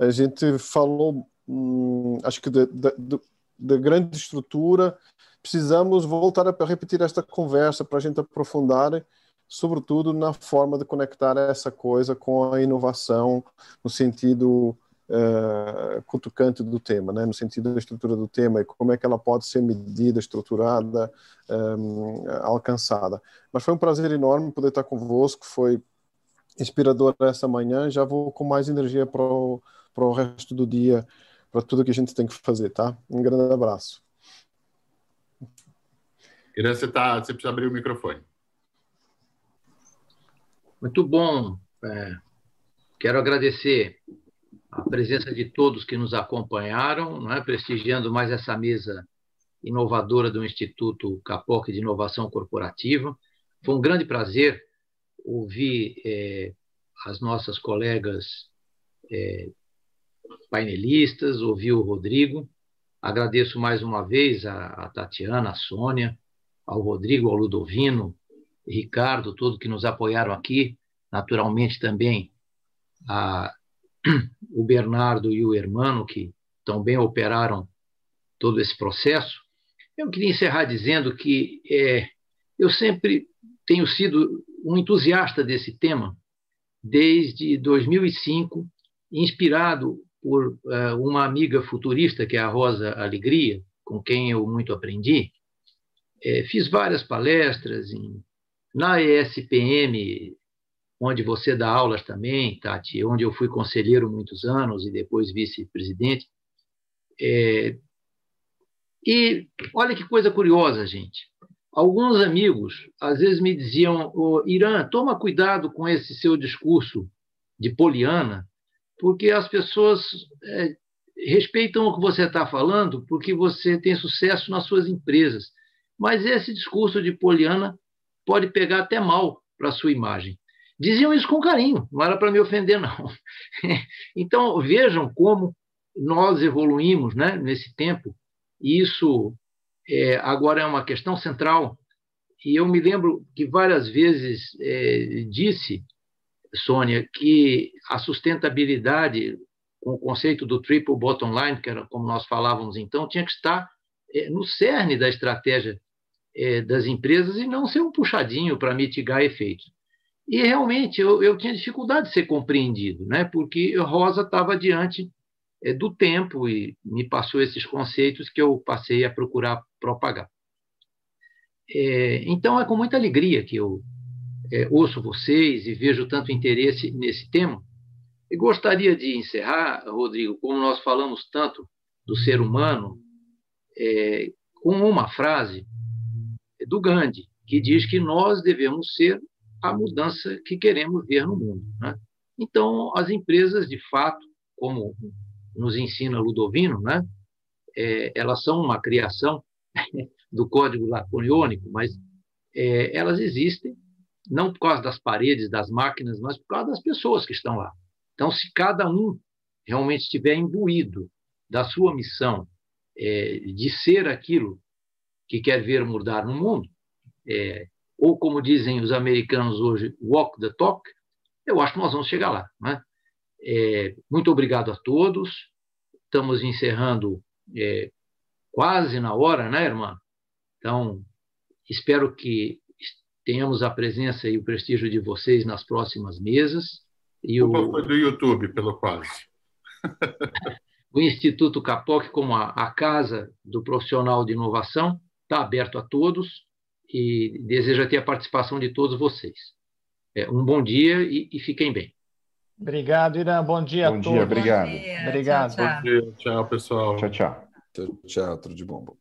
a gente falou, hum, acho que da grande estrutura, precisamos voltar a repetir esta conversa para a gente aprofundar, sobretudo na forma de conectar essa coisa com a inovação, no sentido uh, cutucante do tema, né? no sentido da estrutura do tema e como é que ela pode ser medida, estruturada, um, alcançada. Mas foi um prazer enorme poder estar convosco, foi inspirador essa manhã, já vou com mais energia para o para o resto do dia, para tudo que a gente tem que fazer, tá? Um grande abraço. Irã, você, tá, você precisa abrir o microfone. Muito bom. É, quero agradecer a presença de todos que nos acompanharam, é? prestigiando mais essa mesa inovadora do Instituto Capoc de Inovação Corporativa. Foi um grande prazer ouvir é, as nossas colegas é, painelistas, ouvi o Rodrigo. Agradeço mais uma vez a, a Tatiana, a Sônia, ao Rodrigo, ao Ludovino, Ricardo, todos que nos apoiaram aqui, naturalmente também a, o Bernardo e o Hermano, que também operaram todo esse processo. Eu queria encerrar dizendo que é, eu sempre tenho sido um entusiasta desse tema, desde 2005, inspirado por uh, uma amiga futurista, que é a Rosa Alegria, com quem eu muito aprendi. É, fiz várias palestras em, na ESPM, onde você dá aulas também, Tati, onde eu fui conselheiro muitos anos e depois vice-presidente. É, e olha que coisa curiosa, gente. Alguns amigos às vezes me diziam: oh, Irã, toma cuidado com esse seu discurso de poliana, porque as pessoas é, respeitam o que você está falando porque você tem sucesso nas suas empresas. Mas esse discurso de Poliana pode pegar até mal para a sua imagem. Diziam isso com carinho, não era para me ofender, não. então, vejam como nós evoluímos né, nesse tempo, e isso é, agora é uma questão central. E eu me lembro que várias vezes é, disse Sônia, que a sustentabilidade, com o conceito do triple bottom line, que era como nós falávamos então, tinha que estar é, no cerne da estratégia é, das empresas e não ser um puxadinho para mitigar efeitos. E realmente eu, eu, tinha dificuldade de ser compreendido, né? porque Rosa estava diante é, do tempo e me passou esses conceitos que eu passei a procurar propagar. É, então é com muita alegria que eu é, ouço vocês e vejo tanto interesse nesse tema. E gostaria de encerrar, Rodrigo, como nós falamos tanto do ser humano, é, com uma frase do Gandhi, que diz que nós devemos ser a mudança que queremos ver no mundo. Né? Então, as empresas, de fato, como nos ensina Ludovino, né? É, elas são uma criação do código laconiônico, mas é, elas existem não por causa das paredes, das máquinas, mas por causa das pessoas que estão lá. Então, se cada um realmente estiver imbuído da sua missão é, de ser aquilo que quer ver mudar no mundo, é, ou como dizem os americanos hoje, walk the talk, eu acho que nós vamos chegar lá. Né? É, muito obrigado a todos. Estamos encerrando é, quase na hora, né, irmã? Então, espero que tenhamos a presença e o prestígio de vocês nas próximas mesas. E o foi do YouTube, pelo quase. o Instituto Capoc, como a, a casa do profissional de inovação, está aberto a todos e deseja ter a participação de todos vocês. É, um bom dia e, e, fiquem bem. Obrigado, Irã. Bom dia bom a todos. Dia, obrigado. Dia, obrigado. Tchau, tchau. Bom dia. Tchau, pessoal. Tchau, tchau. Tchau, tchau. Tudo de bom.